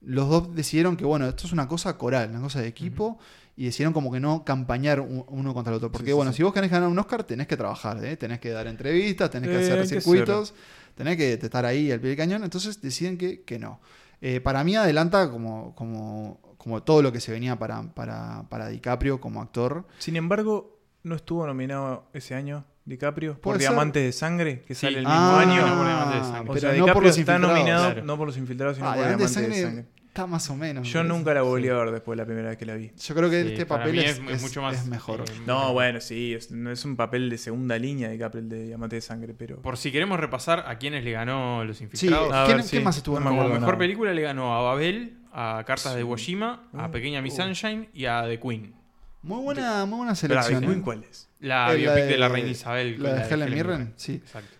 los dos decidieron que, bueno, esto es una cosa coral, una cosa de equipo, y decidieron como que no campañar un- uno contra el otro. Porque, Sí, bueno, sí. si vos querés ganar un Oscar, tenés que trabajar, ¿eh? tenés que dar entrevistas, tenés que Eh, hacer que circuitos, tenés que estar ahí al pie del cañón. Entonces deciden que, que no. Eh, para mí adelanta como, como, como todo lo que se venía para, para, para DiCaprio como actor. Sin embargo, no estuvo nominado ese año DiCaprio por ser. Diamantes de Sangre, que Sí. sale el mismo Ah, año. no por Diamantes de Sangre. O pero sea, no DiCaprio por los está nominado Claro. no por los infiltrados, sino Ah, por Diamantes de de Sangre está más o menos. me Yo nunca la volví Sí. a ver después de la primera vez que la vi. Yo creo que Sí, este papel es, es es- mucho más, es mejor. eh, No, bueno, sí, es, no es un papel de segunda línea DiCaprio el de Diamantes de Sangre, pero... Por si queremos repasar a quienes le ganó Los Sí, Infiltrados. A ¿quién, ver, quién sí. más estuvo No? Como mejor nada. película le ganó a Babel, a Cartas de Iwo Jima, a Uh, Pequeña Miss uh. Sunshine y a The Queen. Muy buena, muy buena selección. ¿de Queen ¿eh? cuál es? La Eh, biopic de, la reina Isabel. La de con Helen Mirren, sí. Exacto.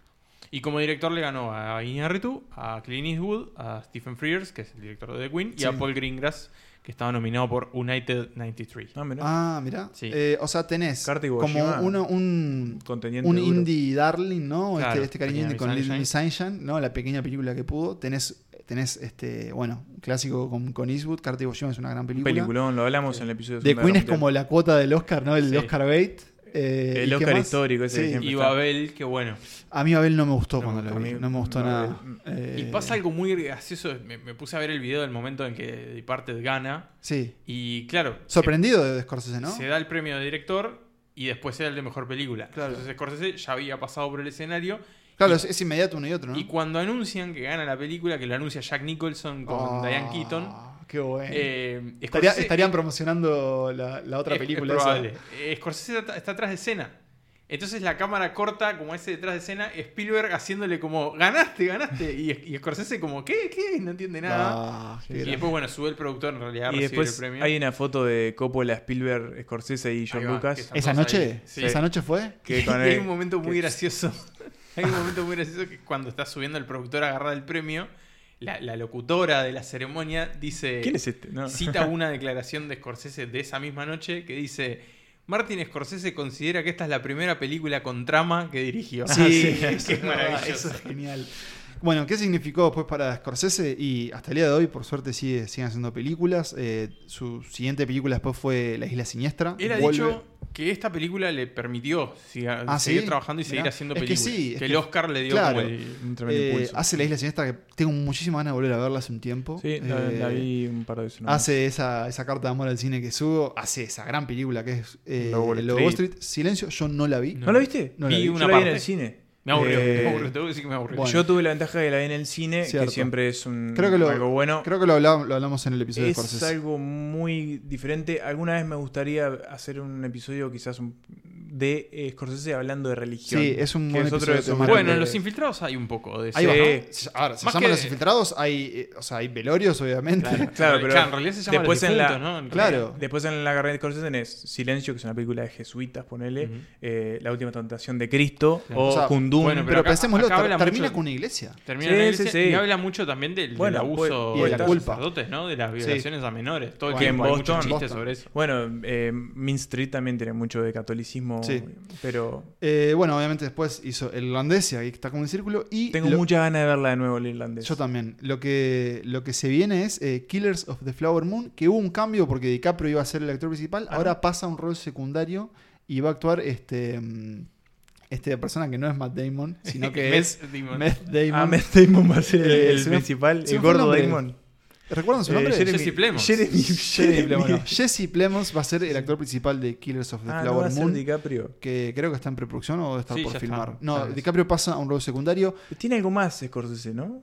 Y como director le ganó a Iñárritu, a Clint Eastwood, a Stephen Frears, que es el director de The Queen, y Sí. a Paul Greengrass, que estaba nominado por United 93. Ah, mirá. Ah, mira. Sí. Eh, o sea, tenés como uno- un, Conteniente un duro. indie darling, ¿no? Claro, este, este cariño indie con Little Miss Sunshine, ¿no? La pequeña película que pudo. Tenés, tenés este, bueno, un clásico con, con Eastwood. Jima es una gran Un película. peliculón, lo hablamos en el episodio de The Queen es como la cuota del Oscar, ¿no? El Sí. Oscar Bait. Eh, El ¿y qué Oscar histórico ese Sí. Y. Babel, que bueno. A mí Abel no me gustó No, cuando lo vi. mí No me gustó nada. Y Eh, pasa algo muy gracioso. Me, me puse a ver el video del momento en que Departed gana. Sí. Y claro. Sorprendido de Scorsese, ¿no? Se, da el premio de director y después se da el de mejor película. Claro. Entonces Scorsese ya había pasado por el escenario. Claro, y, es, es inmediato uno y otro, ¿no? y cuando anuncian que gana la película, que lo anuncia Jack Nicholson con Ah, Diane Keaton. Qué bueno. eh, Estaría- estarían promocionando la, la otra es- película. Es probable. Eh, Scorsese está, está atrás de escena. Entonces la cámara corta como ese detrás de escena, Spielberg haciéndole como, ganaste, ganaste. Y, y Scorsese como, ¿qué? ¿Qué? No entiende nada. Ah, y grande. después, bueno, sube el productor en realidad a Y recibir después el premio. hay una foto de Coppola, Spielberg, Scorsese y va, Lucas. ¿Esa noche? Sí. ¿Esa noche fue? que Y con hay un momento muy gracioso. Hay un momento muy gracioso que cuando está subiendo el productor a agarrar el premio, la, la locutora de la ceremonia dice. ¿Quién es este? No. Cita una declaración de Scorsese de esa misma noche que dice. Martin Scorsese considera que esta es la primera película con trama que dirigió. Sí, eso es es maravilloso. Eso es genial. Bueno, ¿qué significó después para Scorsese? Y hasta el día de hoy, por suerte, sigue, siguen haciendo películas. Eh, su siguiente película después fue La Isla Siniestra. Él ha Vuelve- dicho que esta película le permitió siga- Ah, seguir ¿sí? trabajando y Mirá. seguir haciendo Es que películas. sí, es que que- el Oscar le dio claro. como el. Un tremendo Eh, impulso. hace La Isla Siniestra que tengo muchísimas ganas de volver a verla hace un tiempo. Sí, la, Eh, la vi un par de veces. Hace esa, esa carta de amor al cine que subo. Hace esa gran película que es eh, Wall Street. Street. Silencio, yo no la vi. ¿No la viste? No la Vi vi. una Yo la vi en parte. el cine. Me aburrió, Eh, me aburrió, tengo que decir que me aburrió. Bueno. Yo tuve la ventaja de la vi en el cine, Cierto. que siempre es un, Creo que lo, algo bueno. creo que lo hablamos, lo hablamos en el episodio de es algo muy diferente. Alguna vez me gustaría hacer un episodio quizás un- de eh, Scorsese hablando de religión. Sí, es un buen es otro de esos. Bueno, en de- Los Infiltrados hay un poco de eso. Sí. Ahora, si Más llaman que- los infiltrados, hay, eh, o sea, hay velorios, obviamente. Claro, Claro, pero en realidad se llama después Los en la- ¿no? Claro. Después en la carrera de Scorsese tenés Silencio, que es una película de jesuitas, ponele. Eh, la última tentación de Cristo. Claro. O, O sea, Kundun. bueno, Pero, acá- pensémoslo, acá ter- habla termina mucho- con una iglesia. Termina Sí, iglesia sí. y habla mucho también del, del Bueno, abuso y de la los culpa. sacerdotes, ¿no? De las violaciones a menores. Todo el tiempo en hay muchos Boston- chistes sobre eso. Bueno, eh, Mean Street también tiene mucho de catolicismo. Sí. Pero Eh, bueno, obviamente después hizo el irlandés, y ahí está como un círculo. Y tengo lo- muchas ganas de verla de nuevo, el irlandés. Yo también. Lo que, lo que se viene es eh, Killers of the Flower Moon, que hubo un cambio porque DiCaprio iba a ser el actor principal, Ah. ahora pasa a un rol secundario y va a actuar este, mm, este persona que no es Matt Damon, sino que es Damon. Matt Damon. Ah, Matt Damon va a ser el, Eh, el principal, el gordo. Damon. ¿Recuerdan su Eh, nombre? Jeremy- Jesse Plemons. Jeremy, Jeremy Plemons, no. Jesse Plemons va a ser el actor principal de Killers of the Ah, ¿no Flower va a ser Moon, DiCaprio. que creo que está en preproducción o está Sí, por filmar. está. No, ¿Sabes? DiCaprio pasa a un rol secundario. Tiene algo más Scorsese, ¿no?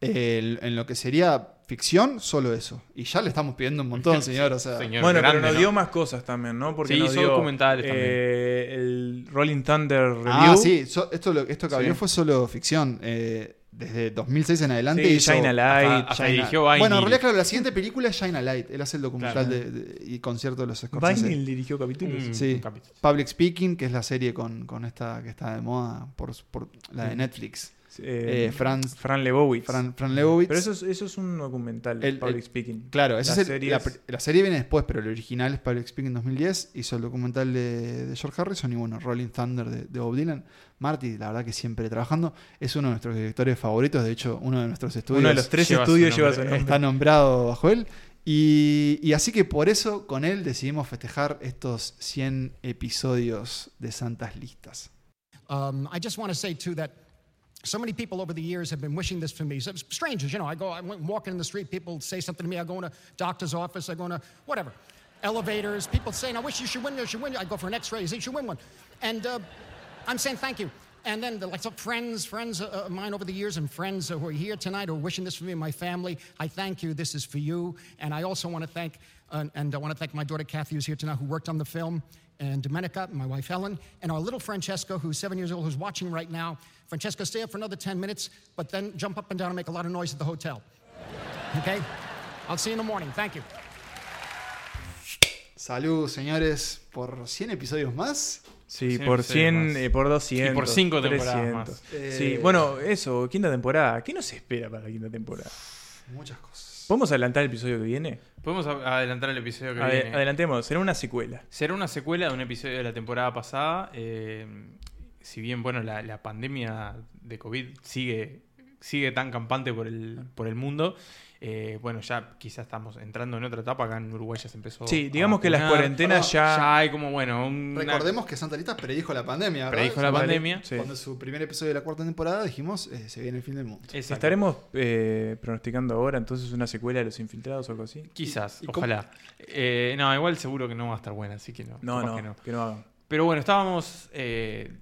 Eh, en lo que sería ficción, solo eso. Y ya le estamos pidiendo un montón, señor. O sea, Señor bueno, grande, pero nos ¿no? dio más cosas también, ¿no? Porque Sí, nos hizo dio documentales eh, el Rolling Thunder Review. Ah, sí, so- esto, esto que Sí. habló fue solo ficción. eh, desde 2006 en adelante. Sí, hizo- Shine a Light. Hasta- hasta Shine a- dirigió Vinyl. Bueno, en realidad, claro, la siguiente película es Shine a Light. Él hace el documental Claro. de, de- y concierto de los Scorsese. Vinyl dirigió capítulos. Un- Sí. Public Speaking, que es la serie con, con esta que está de moda por, por la de. Netflix. Eh, Eh, Franz- Fran Lebowitz. Fran, Fran Lebowitz. Pero eso es, eso es un documental, El- Public el- Speaking. Claro, esa Las es el- la, series- la serie viene después, pero el original es Public Speaking 2010. Hizo el documental de, de George Harrison y bueno, Rolling Thunder de, de Bob Dylan. Marty, la verdad que siempre trabajando. Es uno de nuestros directores favoritos. De hecho, uno de nuestros estudios Uno de los tres lleva su estudios lleva su nombre. está nombrado bajo él. Y, y así que por eso con él decidimos festejar estos 100 episodios de Santas Listas. Um, I just want to say too that so many people over the years have been wishing this for me. So, strangers, you know, I go, I'm walking in the street, people say something to me. I go in a doctor's office, I go in a whatever, elevators. People saying, "I wish you should win. You should win." I go for an X-ray. You should win one, and uh, I'm saying thank you. And then the, like some friends, friends uh, of mine over the years, and friends who are here tonight who are wishing this for me and my family. I thank you. This is for you. And I also want to thank, uh, and I want to thank my daughter Kathy, who's here tonight, who worked on the film, and Domenica, my wife Helen, and our little Francesco, who's seven years old, who's watching right now. Francesco, stay up for another 10 minutes, but then jump up and down and make a lot of noise at the hotel. Okay? I'll see you in the morning. Thank you. Salud, señores, por 100 episodios más. Sí, 100 por episodios 100, más. eh, por 200. Y por cinco temporadas 300. más. Eh, Sí, bueno, eso, quinta temporada. ¿Qué nos espera para la quinta temporada? Muchas cosas. ¿Podemos adelantar el episodio que viene? Podemos adelantar el episodio que Ade- viene. adelantemos, será una secuela. Será una secuela de un episodio de la temporada pasada. eh, si bien, bueno, la, la pandemia de COVID sigue, sigue tan campante por el, por el mundo. Eh, bueno, ya quizás estamos entrando en otra etapa. Acá en Uruguay ya se empezó. Sí, a digamos que las cuarentenas ya- Ya hay como, bueno, una- Recordemos que Santa Listas predijo la pandemia. ¿verdad? Predijo la pandemia. Sí. Cuando su primer episodio de la cuarta temporada dijimos, eh, se viene el fin del mundo. Exacto. ¿Estaremos eh, pronosticando ahora entonces una secuela de Los Infiltrados o algo así? Quizás, ¿Y- y cómo- ojalá. Eh, no, igual seguro que no va a estar buena, así que no. No, no, que no. que no hagan. Pero bueno, estábamos eh,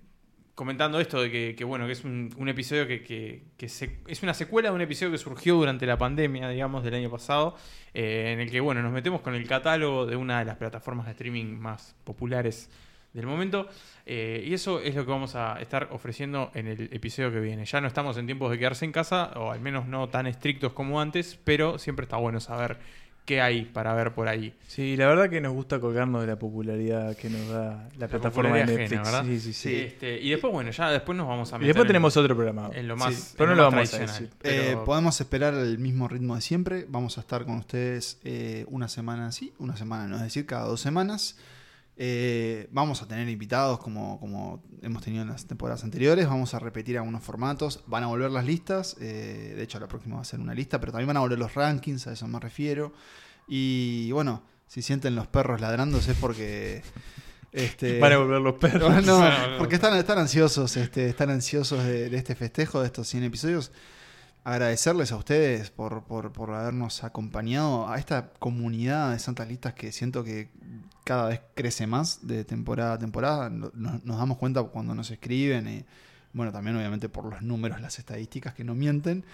comentando esto de que, bueno, que es un, episodio que, es una secuela de un episodio que surgió durante la pandemia, digamos, del año pasado, eh, en el que, bueno, nos metemos con el catálogo de una de las plataformas de streaming más populares del momento. Eh, y eso es lo que vamos a estar ofreciendo en el episodio que viene. Ya no estamos en tiempos de quedarse en casa, o al menos no tan estrictos como antes, pero siempre está bueno saber qué hay para ver por ahí. Sí, la verdad que nos gusta colgarnos de la popularidad que nos da la, plataforma de Netflix. ajena, ¿verdad? sí, sí, sí. Este, y después, bueno, ya después nos vamos a Y meter después en- tenemos otro programa. en lo más, Sí, pero no lo más vamos a decir. Eh, Pero- podemos esperar el mismo ritmo de siempre. Vamos a estar con ustedes eh, una semana sí, una semana no, es decir, cada dos semanas. Eh, vamos a tener invitados como, como hemos tenido en las temporadas anteriores. Vamos a repetir algunos formatos. Van a volver las listas. eh, de hecho, la próxima va a ser una lista, pero también van a volver los rankings, a eso me refiero. Y bueno, si sienten los perros ladrándose es porque. Este, Van a volver los perros. no, porque están, están ansiosos, este, están ansiosos de, de este festejo, de estos 100 episodios. Agradecerles a ustedes por, por, por habernos acompañado a esta comunidad de Santas Listas que siento que cada vez crece más de temporada a temporada. No- Nos, nos damos cuenta cuando nos escriben y, bueno, también obviamente por los números, las estadísticas que no mienten.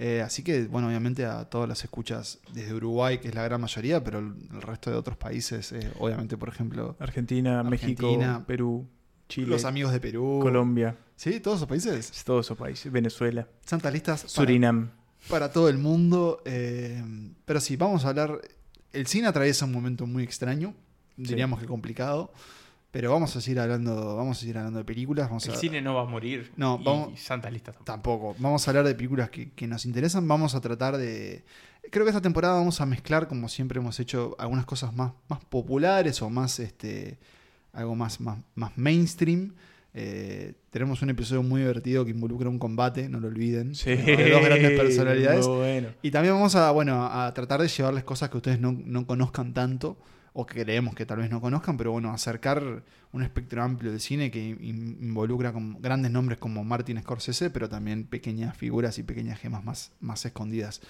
Eh, así que, bueno, obviamente a todas las escuchas desde Uruguay, que es la gran mayoría, pero el, el resto de otros países, eh, obviamente, por ejemplo, Argentina, México, Perú, Chile, los amigos de Perú, Colombia, ¿Sí? ¿Todos esos países? todos esos países, Venezuela, Santas listas Surinam. para todo el mundo. eh, pero sí, vamos a hablar. El cine atraviesa un momento muy extraño, diríamos que complicado. Pero vamos a seguir hablando, vamos a seguir hablando de películas. Vamos El a, cine no va a morir. No, y vamos- Santa Lista tampoco. Tampoco. Vamos a hablar de películas que, que nos interesan. Vamos a tratar de. Creo que esta temporada vamos a mezclar, como siempre hemos hecho, algunas cosas más, más populares o más este. Algo más, más, más mainstream. Eh, tenemos un episodio muy divertido que involucra un combate, no lo olviden. Sí, de dos grandes personalidades. bueno. Y también vamos a, bueno, a tratar de llevarles cosas que ustedes no, no conozcan tanto, o que creemos que tal vez no conozcan, pero bueno, acercar un espectro amplio del cine que in- involucra con grandes nombres como Martin Scorsese, pero también pequeñas figuras y pequeñas gemas más, más escondidas.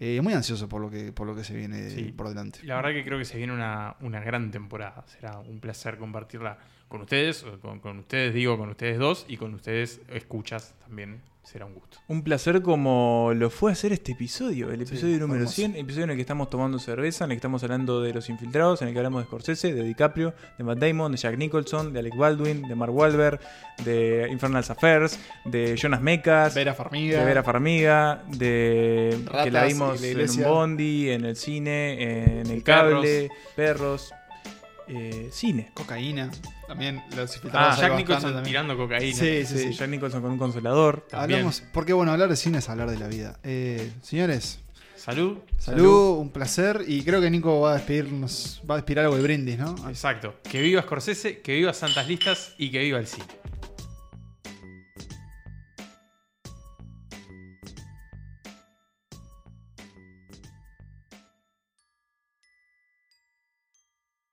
Eh, muy ansioso por lo que, por lo que se viene Sí. por delante. La verdad que creo que se viene una, una gran temporada. Será un placer compartirla con ustedes, con ustedes digo, con ustedes dos y con ustedes escuchas también. Será un gusto. Un placer como lo fue hacer este episodio, el episodio fue número hermoso. 100, episodio en el que estamos tomando cerveza, en el que estamos hablando de los infiltrados, en el que hablamos de Scorsese, de DiCaprio, de Matt Damon, de Jack Nicholson, de Alec Baldwin, de Mark Wahlberg, de Infernal Affairs, de Jonas Vera Farmiga. de Vera Farmiga, de que la Ratas vimos la en un bondi, en el cine, en el cable, perros, eh, cine. Cocaína. También los Ah, Jack Nicholson también. tirando cocaína. Sí, sí, Sí, sí. Jack Nicholson con un consolador. También. Hablamos, porque bueno, hablar de cine es hablar de la vida. Eh, señores, Salud. Salud, un placer. Y creo que Nico va a despedirnos, va a despedir algo de brindis, ¿no? Exacto. Que viva Scorsese, que viva Santas Listas y que viva el cine.